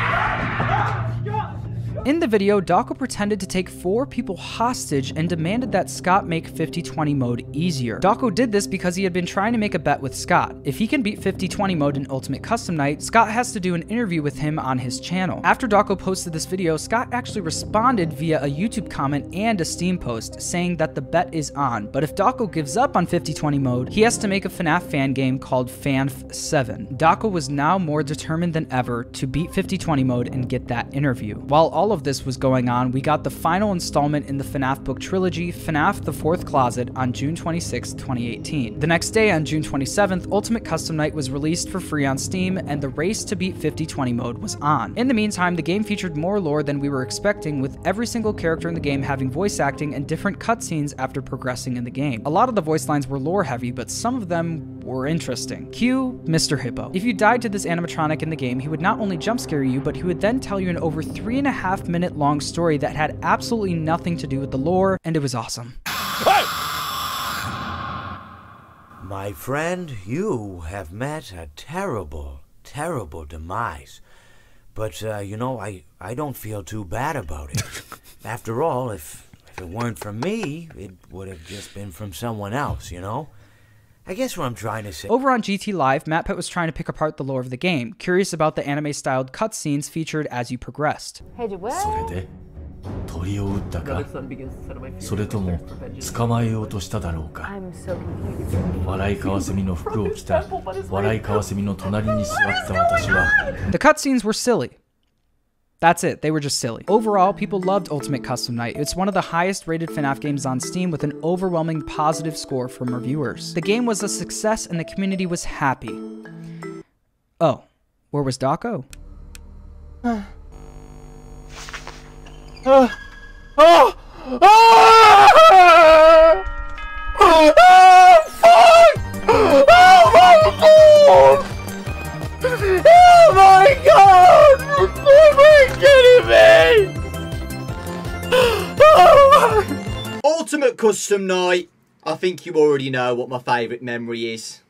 In the video, Dawko pretended to take four people hostage and demanded that Scott make 50-20 mode easier. Dawko did this because he had been trying to make a bet with Scott. If he can beat 50-20 mode in Ultimate Custom Night, Scott has to do an interview with him on his channel. After Dawko posted this video, Scott actually responded via a YouTube comment and a Steam post saying that the bet is on, but if Dawko gives up on 50-20 mode, he has to make a FNAF fan game called FANF 7. Dawko was now more determined than ever to beat 50-20 mode and get that interview. While all of this was going on, we got the final installment in the FNAF book trilogy, FNAF The Fourth Closet, on June 26, 2018. The next day, on June 27th, Ultimate Custom Night was released for free on Steam, and the race to beat 50-20 mode was on. In the meantime, the game featured more lore than we were expecting, with every single character in the game having voice acting and different cutscenes after progressing in the game. A lot of the voice lines were lore heavy, but some of them were interesting. Cue Mr. Hippo. If you died to this animatronic in the game, he would not only jump scare you, but he would then tell you an over three and a half minute long story that had absolutely nothing to do with the lore, and it was awesome. My friend, you have met a terrible, terrible demise. But, uh, you know, I, I don't feel too bad about it. [laughs] After all, if, if it weren't from me, it would have just been from someone else, you know? I guess what I'm trying to say. Over on GT Live, MatPat was trying to pick apart the lore of the game, curious about the anime styled cutscenes featured as you progressed. Hey, what? 鳥を撃ったかそれとも捕まえようとしただろうか笑いカワセミの服を着た笑いカワセミの隣に座った私は [laughs] The cutscenes were silly, that's it, they were just silly. Overall, people loved Ultimate Custom Night. It's one of the highest rated FNAF games on Steam with an overwhelming positive score from reviewers. The game was a success and the community was happy. Oh, where was Dawko? Oh! Oh! Oh! Oh, fuck! Oh my god! Oh my god! Ultimate Custom Night. I think you already know what my favourite memory is.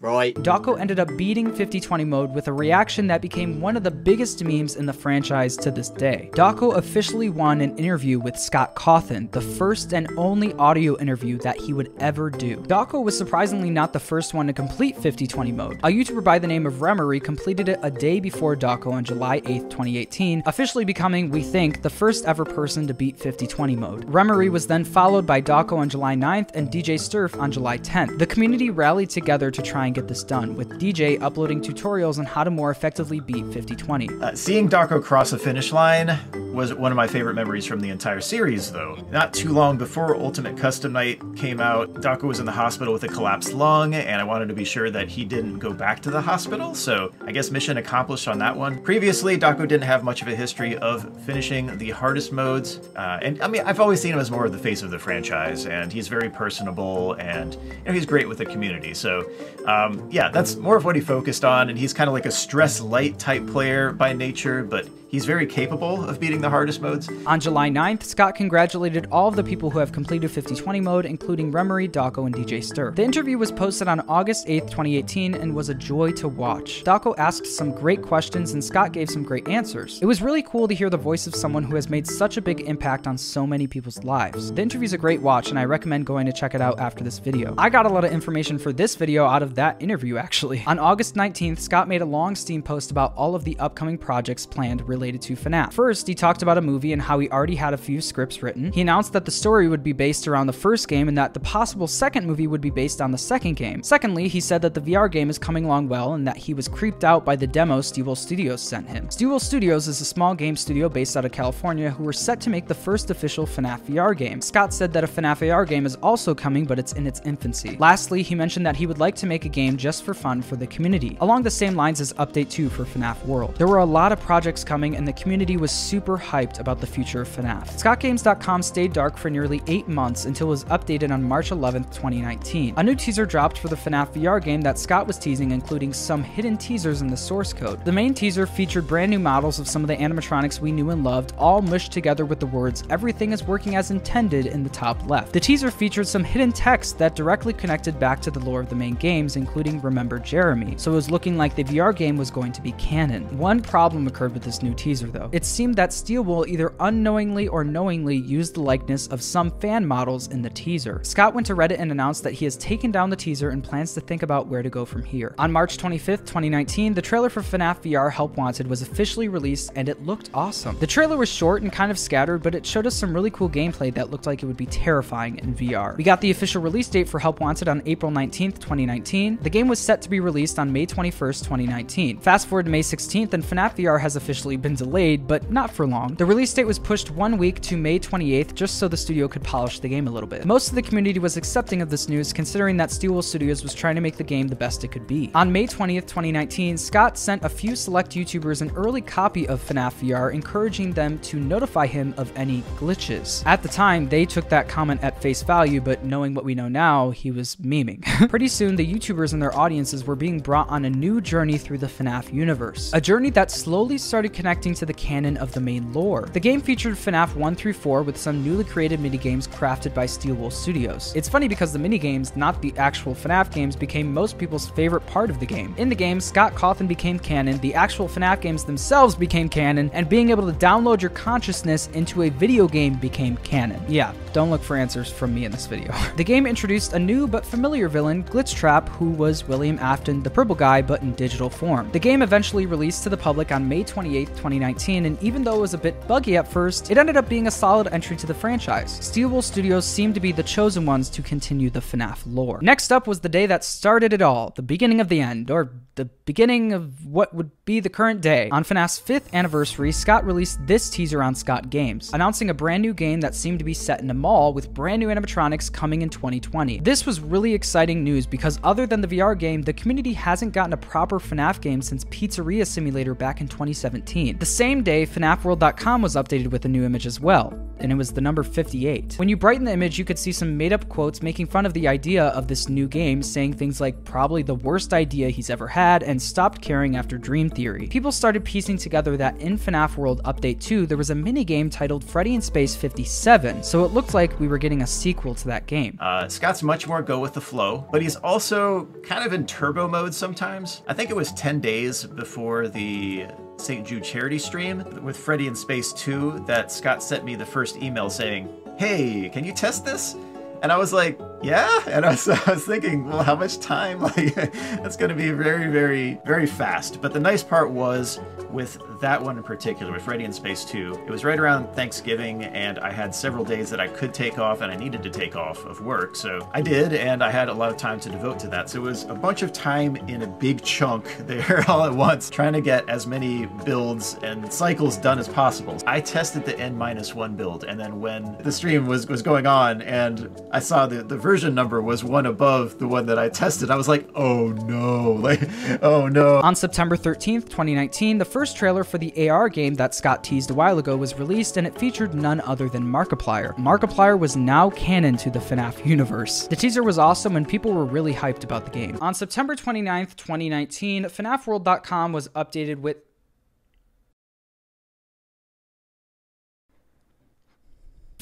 Right. Dawko ended up beating 5020 mode with a reaction that became one of the biggest memes in the franchise to this day. Dawko officially won an interview with Scott Cawthon, the first and only audio interview that he would ever do. Dawko was surprisingly not the first one to complete 5020 mode. A YouTuber by the name of Remery completed it a day before Dawko on July 8, 2018, officially becoming, we think, the first ever person to beat 5020 mode. Remery was then followed by Dawko on July 9th and DJ Sturf on July 10th. The community rallied together to try and get this done, with DJ uploading tutorials on how to more effectively beat 5020. Uh, seeing Dawko cross the finish line was one of my favorite memories from the entire series, though. Not too long before Ultimate Custom Night came out, Dawko was in the hospital with a collapsed lung, and I wanted to be sure that he didn't go back to the hospital, so I guess mission accomplished on that one. Previously, Dawko didn't have much of a history of finishing the hardest modes, uh, and I mean, I've always seen him as more of the face of the franchise, and he's very personable, and you know, he's great with the community, so um, yeah, that's more of what he focused on, and he's kind of like a stress light type player by nature, but he's very capable of beating the hardest modes. On July 9th, Scott congratulated all of the people who have completed 5020 mode, including Remory, Dawko, and DJ Stir. The interview was posted on August 8th, 2018, and was a joy to watch. Dawko asked some great questions, and Scott gave some great answers. It was really cool to hear the voice of someone who has made such a big impact on so many people's lives. The interview's a great watch, and I recommend going to check it out after this video. I got a lot of information for this video out of that interview, actually. On August 19th, Scott made a long Steam post about all of the upcoming projects planned related to FNAF. First, he talked about a movie and how he already had a few scripts written. He announced that the story would be based around the first game and that the possible second movie would be based on the second game. Secondly, he said that the VR game is coming along well and that he was creeped out by the demo Steelwool Studios sent him. Steelwool Studios is a small game studio based out of California who were set to make the first official FNAF VR game. Scott said that a FNAF AR game is also coming, but it's in its infancy. Lastly, he mentioned that he would like to make a game just for fun for the community, along the same lines as Update 2 for FNAF World. There were a lot of projects coming and the community was super hyped about the future of FNAF. ScottGames.com stayed dark for nearly 8 months until it was updated on March 11th, 2019. A new teaser dropped for the FNAF VR game that Scott was teasing, including some hidden teasers in the source code. The main teaser featured brand new models of some of the animatronics we knew and loved, all mushed together with the words, everything is working as intended in the top left. The teaser featured some hidden text that directly connected back to the lore of the main games, including Remember Jeremy, so it was looking like the VR game was going to be canon. One problem occurred with this new teaser though. It seemed that Steelwool either unknowingly or knowingly used the likeness of some fan models in the teaser. Scott went to Reddit and announced that he has taken down the teaser and plans to think about where to go from here. On March 25th, 2019, the trailer for FNAF VR Help Wanted was officially released and it looked awesome. The trailer was short and kind of scattered, but it showed us some really cool gameplay that looked like it would be terrifying in VR. We got the official release date for Help Wanted on April 19th, 2019. The game was set to be released on May 21st, 2019. Fast forward to May 16th and FNAF VR has officially been delayed, but not for long. The release date was pushed one week to May 28th just so the studio could polish the game a little bit. Most of the community was accepting of this news considering that Steelwool Studios was trying to make the game the best it could be. On May 20th, 2019, Scott sent a few select YouTubers an early copy of FNAF VR, encouraging them to notify him of any glitches. At the time, they took that comment at face value, but knowing what we know now, he was memeing. [laughs] Pretty soon, the YouTubers and their audiences were being brought on a new journey through the FNAF universe. A journey that slowly started connecting to the canon of the main lore. The game featured FNAF 1 through 4 with some newly created minigames crafted by Steelwool Studios. It's funny because the minigames, not the actual FNAF games, became most people's favorite part of the game. In the game, Scott Cawthon became canon, the actual FNAF games themselves became canon, and being able to download your consciousness into a video game became canon. Yeah, don't look for answers from me in this video. [laughs] the game introduced a new but familiar villain, Glitchtrap, who was William Afton, the purple guy, but in digital form. The game eventually released to the public on May 28, 2019, and even though it was a bit buggy at first, it ended up being a solid entry to the franchise. Steelwool Studios seemed to be the chosen ones to continue the FNAF lore. Next up was the day that started it all, the beginning of the end, or the beginning of what would be the current day. On FNAF's 5th anniversary, Scott released this teaser on Scott Games, announcing a brand new game that seemed to be set in a mall with brand new animatronics coming in 2020. This was really exciting news because other than the VR game, the community hasn't gotten a proper FNAF game since Pizzeria Simulator back in 2017. The same day, FNAFWorld.com was updated with a new image as well, and it was the number 58. When you brighten the image, you could see some made up quotes making fun of the idea of this new game, saying things like probably the worst idea he's ever had and stopped caring after Dream Theory. People started piecing together that in FNAF World Update 2, there was a minigame titled Freddy in Space 57, so it looked like we were getting a sequel to that game. Uh, Scott's much more go with the flow, but he's also kind of in turbo mode sometimes. I think it was 10 days before the St. Jude charity stream with Freddy in Space 2 that Scott sent me the first email saying, Hey, can you test this? And I was like, yeah. And I was, [laughs] I was thinking, well, how much time? [laughs] Like, that's going to be very, very, very fast. But the nice part was with that one in particular, with in Space 2, it was right around Thanksgiving, and I had several days that I could take off and I needed to take off of work. So I did, and I had a lot of time to devote to that. So it was a bunch of time in a big chunk [laughs] there all at once, trying to get as many builds and cycles done as possible. I tested the N minus one build, and then when the stream was, was going on and I saw the, the version number was one above the one that I tested, I was like, oh no, [laughs] like, oh no. On September 13th, 2019, the first trailer for the AR game that Scott teased a while ago was released and it featured none other than Markiplier. Markiplier was now canon to the FNAF universe. The teaser was awesome and people were really hyped about the game. On September 29th, 2019, FNAFWorld.com was updated with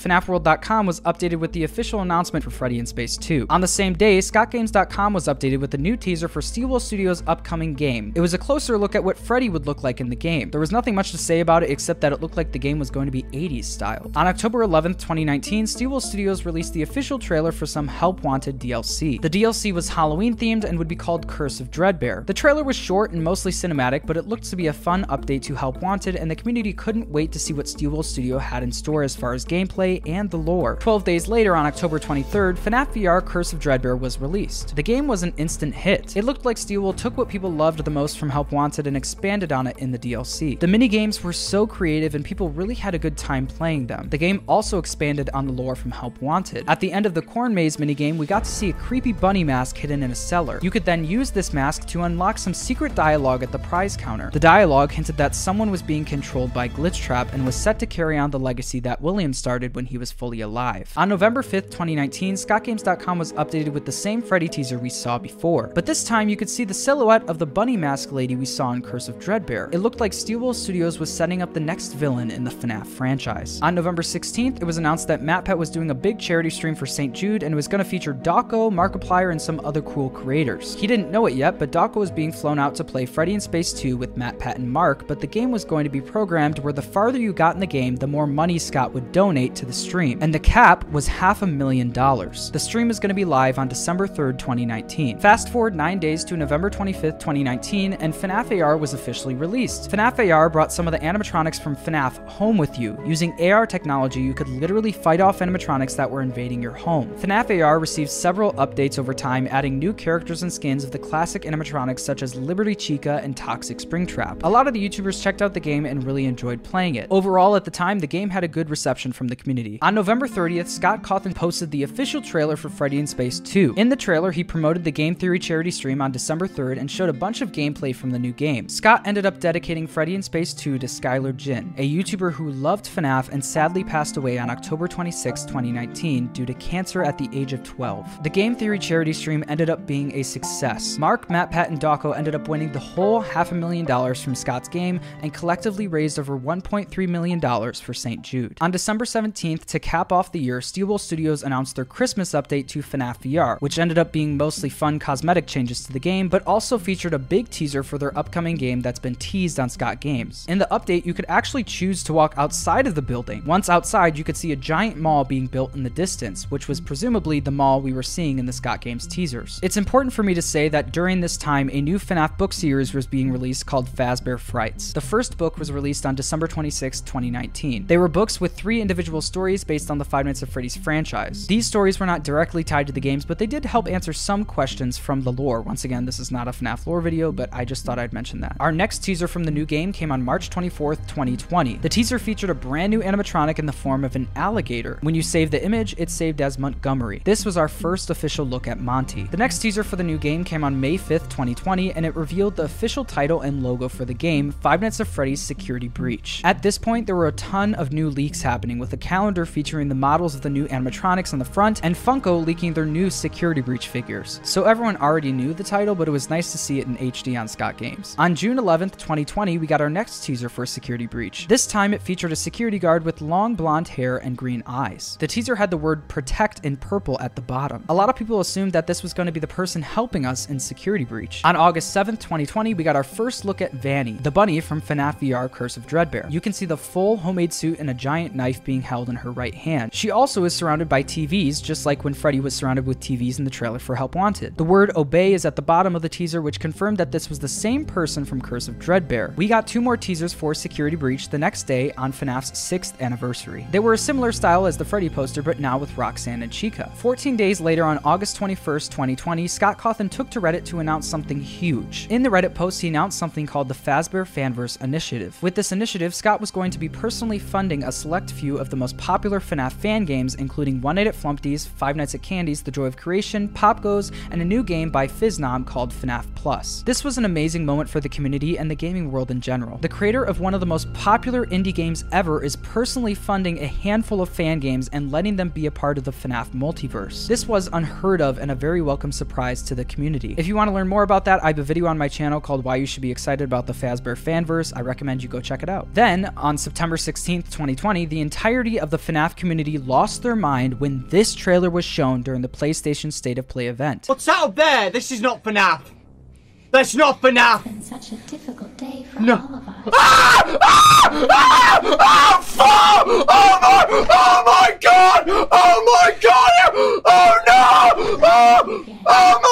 FNAFworld.com was updated with the official announcement for Freddy in Space 2. On the same day, ScottGames.com was updated with a new teaser for Steelwool Studios' upcoming game. It was a closer look at what Freddy would look like in the game. There was nothing much to say about it except that it looked like the game was going to be 80s style. On October 11th, 2019, Steelwool Studios released the official trailer for some Help Wanted DLC. The DLC was Halloween themed and would be called Curse of Dreadbear. The trailer was short and mostly cinematic, but it looked to be a fun update to Help Wanted, and the community couldn't wait to see what Steelwool Studio had in store as far as gameplay and the lore. 12 days later, on October 23rd, FNAF VR Curse of Dreadbear was released. The game was an instant hit. It looked like Steelwool took what people loved the most from Help Wanted and expanded on it in the DLC. The minigames were so creative and people really had a good time playing them. The game also expanded on the lore from Help Wanted. At the end of the Corn Maze minigame, we got to see a creepy bunny mask hidden in a cellar. You could then use this mask to unlock some secret dialogue at the prize counter. The dialogue hinted that someone was being controlled by Glitchtrap and was set to carry on the legacy that William started when he was fully alive. On November 5th, 2019, ScottGames.com was updated with the same Freddy teaser we saw before, but this time you could see the silhouette of the bunny mask lady we saw in Curse of Dreadbear. It looked like Steelwool Studios was setting up the next villain in the FNAF franchise. On November 16th, it was announced that MatPat was doing a big charity stream for St. Jude and was going to feature Dawko, Markiplier, and some other cool creators. He didn't know it yet, but Dawko was being flown out to play Freddy in Space 2 with MatPat and Mark, but the game was going to be programmed where the farther you got in the game, the more money Scott would donate to the stream, and the cap was half a million dollars. The stream is going to be live on December 3rd, 2019. Fast forward 9 days to November 25th, 2019, and FNAF AR was officially released. FNAF AR brought some of the animatronics from FNAF home with you. Using AR technology, you could literally fight off animatronics that were invading your home. FNAF AR received several updates over time, adding new characters and skins of the classic animatronics such as Liberty Chica and Toxic Springtrap. A lot of the YouTubers checked out the game and really enjoyed playing it. Overall, at the time, the game had a good reception from the community. On November 30th, Scott Cawthon posted the official trailer for Freddy in Space 2. In the trailer, he promoted the Game Theory charity stream on December 3rd and showed a bunch of gameplay from the new game. Scott ended up dedicating Freddy in Space 2 to Skylar Jin, a YouTuber who loved FNAF and sadly passed away on October 26, 2019, due to cancer at the age of 12. The Game Theory charity stream ended up being a success. Mark, MatPat, and Dawko ended up winning the whole half a million dollars from Scott's game and collectively raised over $1.3 million for St. Jude. On December 17th, to cap off the year, Steelwool Studios announced their Christmas update to FNAF VR, which ended up being mostly fun cosmetic changes to the game, but also featured a big teaser for their upcoming game that's been teased on Scott Games. In the update, you could actually choose to walk outside of the building. Once outside, you could see a giant mall being built in the distance, which was presumably the mall we were seeing in the Scott Games teasers. It's important for me to say that during this time, a new FNAF book series was being released called Fazbear Frights. The first book was released on December 26, 2019. They were books with three individual stories based on the Five Nights at Freddy's franchise. These stories were not directly tied to the games, but they did help answer some questions from the lore. Once again, this is not a FNAF lore video, but I just thought I'd mention that. Our next teaser from the new game came on March 24th, 2020. The teaser featured a brand new animatronic in the form of an alligator. When you save the image, it's saved as Montgomery. This was our first official look at Monty. The next teaser for the new game came on May 5th, 2020, and it revealed the official title and logo for the game, Five Nights at Freddy's Security Breach. At this point, there were a ton of new leaks happening, with a calendar featuring the models of the new animatronics on the front, and Funko leaking their new Security Breach figures. So everyone already knew the title, but it was nice to see it in HD on Scott Games. On June 11th, 2020, we got our next teaser for Security Breach. This time, it featured a security guard with long blonde hair and green eyes. The teaser had the word protect in purple at the bottom. A lot of people assumed that this was going to be the person helping us in Security Breach. On August 7th, 2020, we got our first look at Vanny, the bunny from FNAF VR Curse of Dreadbear. You can see the full homemade suit and a giant knife being held in her right hand. She also is surrounded by TVs, just like when Freddy was surrounded with TVs in the trailer for Help Wanted. The word obey is at the bottom of the teaser, which confirmed that this was the same person from Curse of Dreadbear. We got two more teasers for Security Breach the next day on FNAF's 6th anniversary. They were a similar style as the Freddy poster, but now with Roxanne and Chica. 14 days later, on August 21st, 2020, Scott Cawthon took to Reddit to announce something huge. In the Reddit post, he announced something called the Fazbear Fanverse Initiative. With this initiative, Scott was going to be personally funding a select few of the most popular FNAF fan games, including One Night at Flumpty's, Five Nights at Candy's, The Joy of Creation, Pop Goes, and a new game by Phisnom called FNAF Plus. This was an amazing moment for the community and the gaming world in general. The creator of one of the most popular indie games ever is personally funding a handful of fan games and letting them be a part of the FNAF multiverse. This was unheard of and a very welcome surprise to the community. If you want to learn more about that, I have a video on my channel called Why You Should Be Excited About the Fazbear Fanverse. I recommend you go check it out. Then, on September 16th, 2020, the entirety of the the FNAF community lost their mind when this trailer was shown during the PlayStation State of Play event. What's that up there? This is not FNAF. That's not FNAF. been such a difficult day for No. all of us. Ah! Ah! Ah! Ah! Fuck! Oh my! Oh my God! Oh my God! Oh no! Oh! Oh my Oh!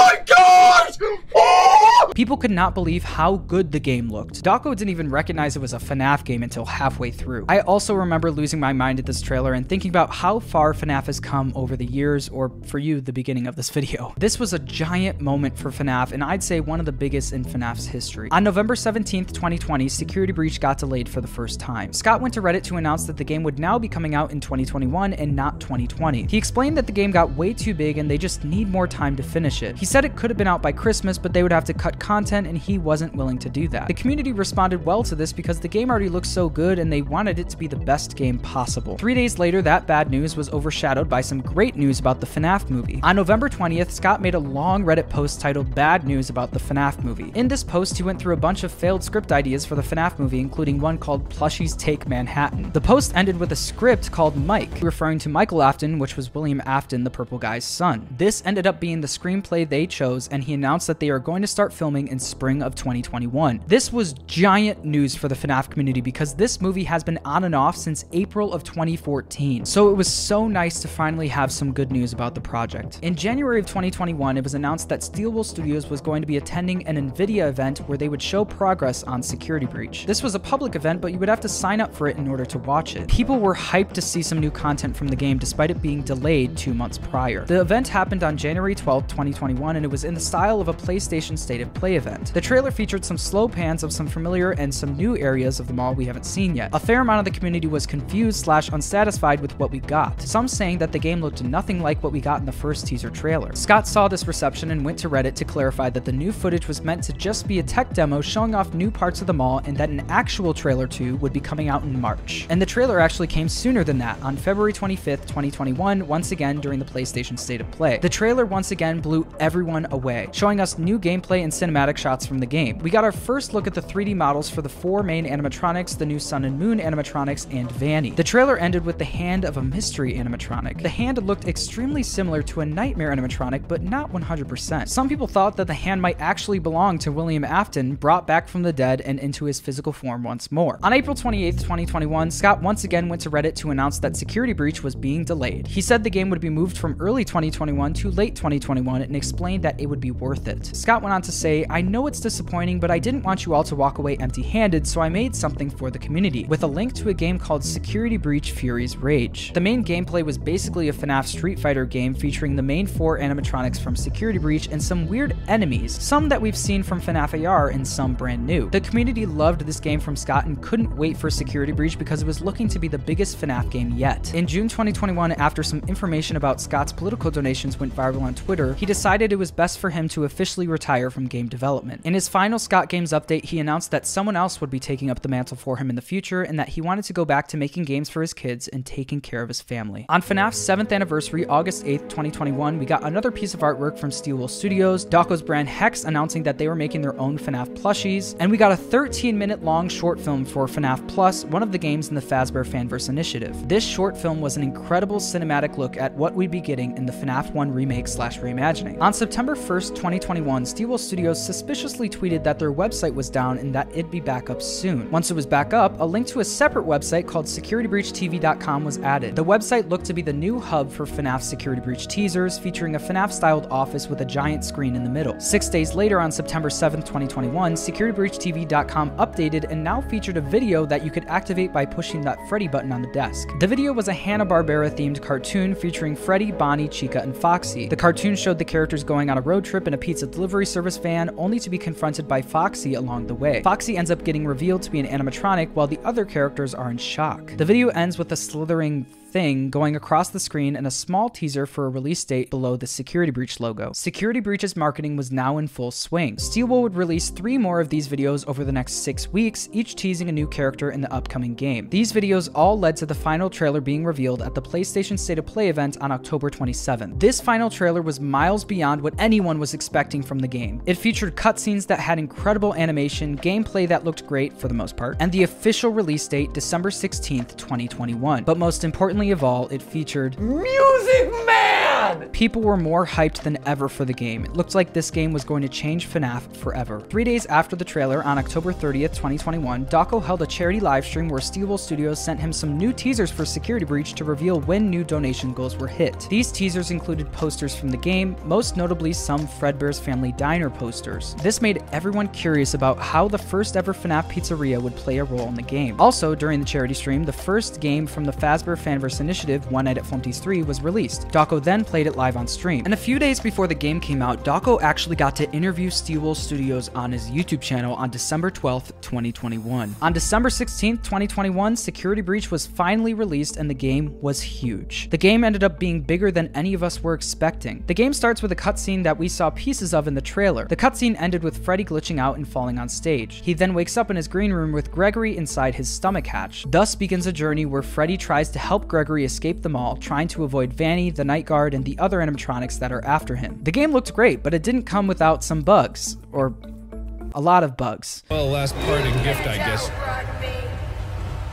People could not believe how good the game looked. Dawko didn't even recognize it was a FNAF game until halfway through. I also remember losing my mind at this trailer and thinking about how far FNAF has come over the years, or for you, the beginning of this video. This was a giant moment for FNAF, and I'd say one of the biggest in FNAF's history. On November 17th, 2020, Security Breach got delayed for the first time. Scott went to Reddit to announce that the game would now be coming out in 2021 and not 2020. He explained that the game got way too big and they just need more time to finish it. He said it could have been out by Christmas, but they would have to cut content and he wasn't willing to do that. The community responded well to this because the game already looked so good and they wanted it to be the best game possible. Three days later, that bad news was overshadowed by some great news about the FNAF movie. On November 20th, Scott made a long Reddit post titled Bad News About the FNAF Movie. In this post, he went through a bunch of failed script ideas for the FNAF movie, including one called Plushies Take Manhattan. The post ended with a script called Mike, referring to Michael Afton, which was William Afton, the purple guy's son. This ended up being the screenplay they chose, and he announced that they are going to start filming in spring of 2021. This was giant news for the FNAF community because this movie has been on and off since April of 2014. So it was so nice to finally have some good news about the project. In January of 2021, it was announced that Steelwool Studios was going to be attending an NVIDIA event where they would show progress on Security Breach. This was a public event, but you would have to sign up for it in order to watch it. People were hyped to see some new content from the game despite it being delayed two months prior. The event happened on January 12, 2021, and it was in the style of a PlayStation State of Play event. The trailer featured some slow pans of some familiar and some new areas of the mall we haven't seen yet. A fair amount of the community was confused slash unsatisfied with what we got, some saying that the game looked nothing like what we got in the first teaser trailer. Scott saw this reception and went to Reddit to clarify that the new footage was meant to just be a tech demo showing off new parts of the mall and that an actual trailer 2 would be coming out in March. And the trailer actually came sooner than that, on February 25th, 2021, once again during the PlayStation State of Play. The trailer once again blew everyone away, showing us new gameplay and cinematic shots from the game. We got our first look at the 3D models for the four main animatronics, the new Sun and Moon animatronics, and Vanny. The trailer ended with the hand of a mystery animatronic. The hand looked extremely similar to a nightmare animatronic, but not 100%. Some people thought that the hand might actually belong to William Afton, brought back from the dead and into his physical form once more. On April 28, 2021, Scott once again went to Reddit to announce that Security Breach was being delayed. He said the game would be moved from early 2021 to late 2021 and explained that it would be worth it. Scott went on to say, I know it's disappointing, but I didn't want you all to walk away empty handed, so I made something for the community, with a link to a game called Security Breach Fury's Rage. The main gameplay was basically a FNAF Street Fighter game featuring the main four animatronics from Security Breach and some weird enemies, some that we've seen from FNAF AR and some brand new. The community loved this game from Scott and couldn't wait for Security Breach because it was looking to be the biggest FNAF game yet. In June 2021, after some information about Scott's political donations went viral on Twitter, he decided it was best for him to officially retire from game development. In his final Scott Games update, he announced that someone else would be taking up the mantle for him in the future and that he wanted to go back to making games for his kids and taking care of his family. On FNAF's 7th anniversary, August 8th, 2021, we got another piece of artwork from Steelwool Studios, Dawko's brand Hex announcing that they were making their own FNAF plushies, and we got a 13 minute long short film for FNAF Plus, one of the games in the Fazbear Fanverse initiative. This short film was an incredible cinematic look at what we'd be getting in the FNAF 1 remake slash reimagining. On September 1st, 2021, Steelwool Studios suspiciously tweeted that their website was down and that it'd be back up soon. Once it was back up, a link to a separate website called securitybreachtv.com was added. The website looked to be the new hub for FNAF Security Breach teasers, featuring a FNAF-styled office with a giant screen in the middle. Six days later, on September 7th, 2021, securitybreachtv.com updated and now featured a video that you could activate by pushing that Freddy button on the desk. The video was a Hanna-Barbera themed cartoon featuring Freddy, Bonnie, Chica, and Foxy. The cartoon showed the characters going on a road trip in a pizza delivery service van, only to be confronted by Foxy along the way. Foxy ends up getting revealed to be an animatronic, while the other characters are in shock. The video ends with a slithering thing going across the screen and a small teaser for a release date below the Security Breach logo. Security Breach's marketing was now in full swing. Steelwool would release three more of these videos over the next six weeks, each teasing a new character in the upcoming game. These videos all led to the final trailer being revealed at the PlayStation State of Play event on October 27th. This final trailer was miles beyond what anyone was expecting from the game. It featured cutscenes that had incredible animation, gameplay that looked great for the most part, and the official release date, December 16th, 2021. But most importantly, importantly of all, it featured Music Man! People were more hyped than ever for the game. It looked like this game was going to change FNAF forever. Three days after the trailer, on October 30th, 2021, Dawko held a charity livestream where Steelwool Studios sent him some new teasers for Security Breach to reveal when new donation goals were hit. These teasers included posters from the game, most notably some Fredbear's Family Diner posters. This made everyone curious about how the first ever FNAF pizzeria would play a role in the game. Also, during the charity stream, the first game from the Fazbear Fanverse initiative, One Night at Flumpty's 3, was released. Dawko then played it live on stream. And a few days before the game came out, Dawko actually got to interview Steelwool Studios on his YouTube channel on December 12th, 2021. On December 16th, 2021, Security Breach was finally released and the game was huge. The game ended up being bigger than any of us were expecting. The game starts with a cutscene that we saw pieces of in the trailer. The cutscene ended with Freddy glitching out and falling on stage. He then wakes up in his green room with Gregory inside his stomach hatch. Thus begins a journey where Freddy tries to help Gregory escape the mall, trying to avoid Vanny, the Night Guard, and the other animatronics that are after him. The game looked great, but it didn't come without some bugs, or a lot of bugs. Well, last parting gift, I guess.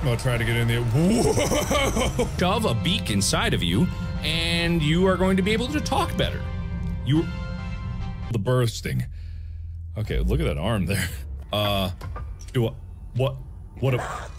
I'll try to get in there. Whoa! [laughs] Shove a beak inside of you, and you are going to be able to talk better. You. The bursting. Okay, look at that arm there. Uh. Do. What? What a.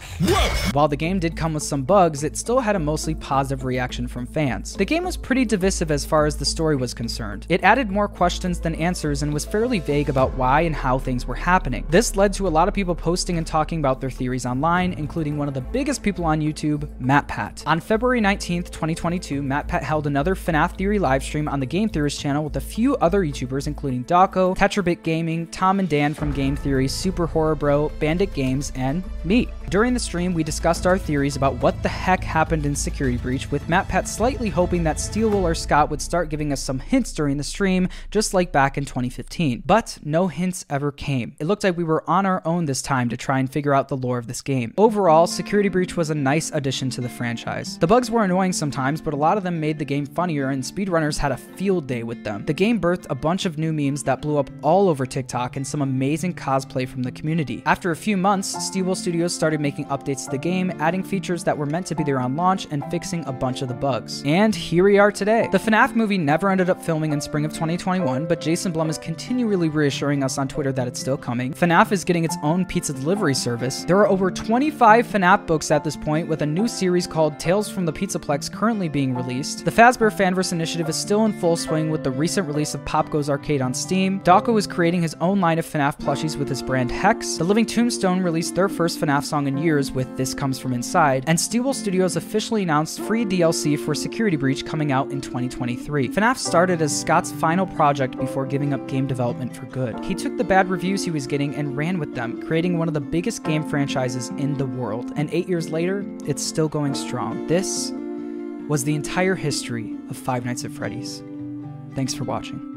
While the game did come with some bugs, it still had a mostly positive reaction from fans. The game was pretty divisive as far as the story was concerned. It added more questions than answers and was fairly vague about why and how things were happening. This led to a lot of people posting and talking about their theories online, including one of the biggest people on YouTube, MatPat. On February 19th, 2022, MatPat held another FNAF Theory livestream on the Game Theorist channel with a few other YouTubers, including Dawko, Tetrabit Gaming, Tom and Dan from Game Theory, Super Horror Bro, Bandit Games, and me. During the stream, we discussed our theories about what the heck happened in Security Breach, with MatPat slightly hoping that Steelwool or Scott would start giving us some hints during the stream, just like back in 2015. But no hints ever came. It looked like we were on our own this time to try and figure out the lore of this game. Overall, Security Breach was a nice addition to the franchise. The bugs were annoying sometimes, but a lot of them made the game funnier, and speedrunners had a field day with them. The game birthed a bunch of new memes that blew up all over TikTok and some amazing cosplay from the community. After a few months, Steelwool Studios started making updates to the game, adding features that were meant to be there on launch and fixing a bunch of the bugs. And here we are today. The FNAF movie never ended up filming in spring of 2021, but Jason Blum is continually reassuring us on Twitter that it's still coming. FNAF is getting its own pizza delivery service. There are over 25 FNAF books at this point, with a new series called Tales from the Pizzaplex currently being released. The Fazbear Fanverse initiative is still in full swing with the recent release of Pop Goes Arcade on Steam. Dawko is creating his own line of FNAF plushies with his brand Hex. The Living Tombstone released their first FNAF song in years with This Comes From Inside, and Steelwool Studios officially announced free DLC for Security Breach coming out in 2023. FNAF started as Scott's final project before giving up game development for good. He took the bad reviews he was getting and ran with them, creating one of the biggest game franchises in the world. And eight years later, it's still going strong. This was the entire history of Five Nights at Freddy's. Thanks for watching.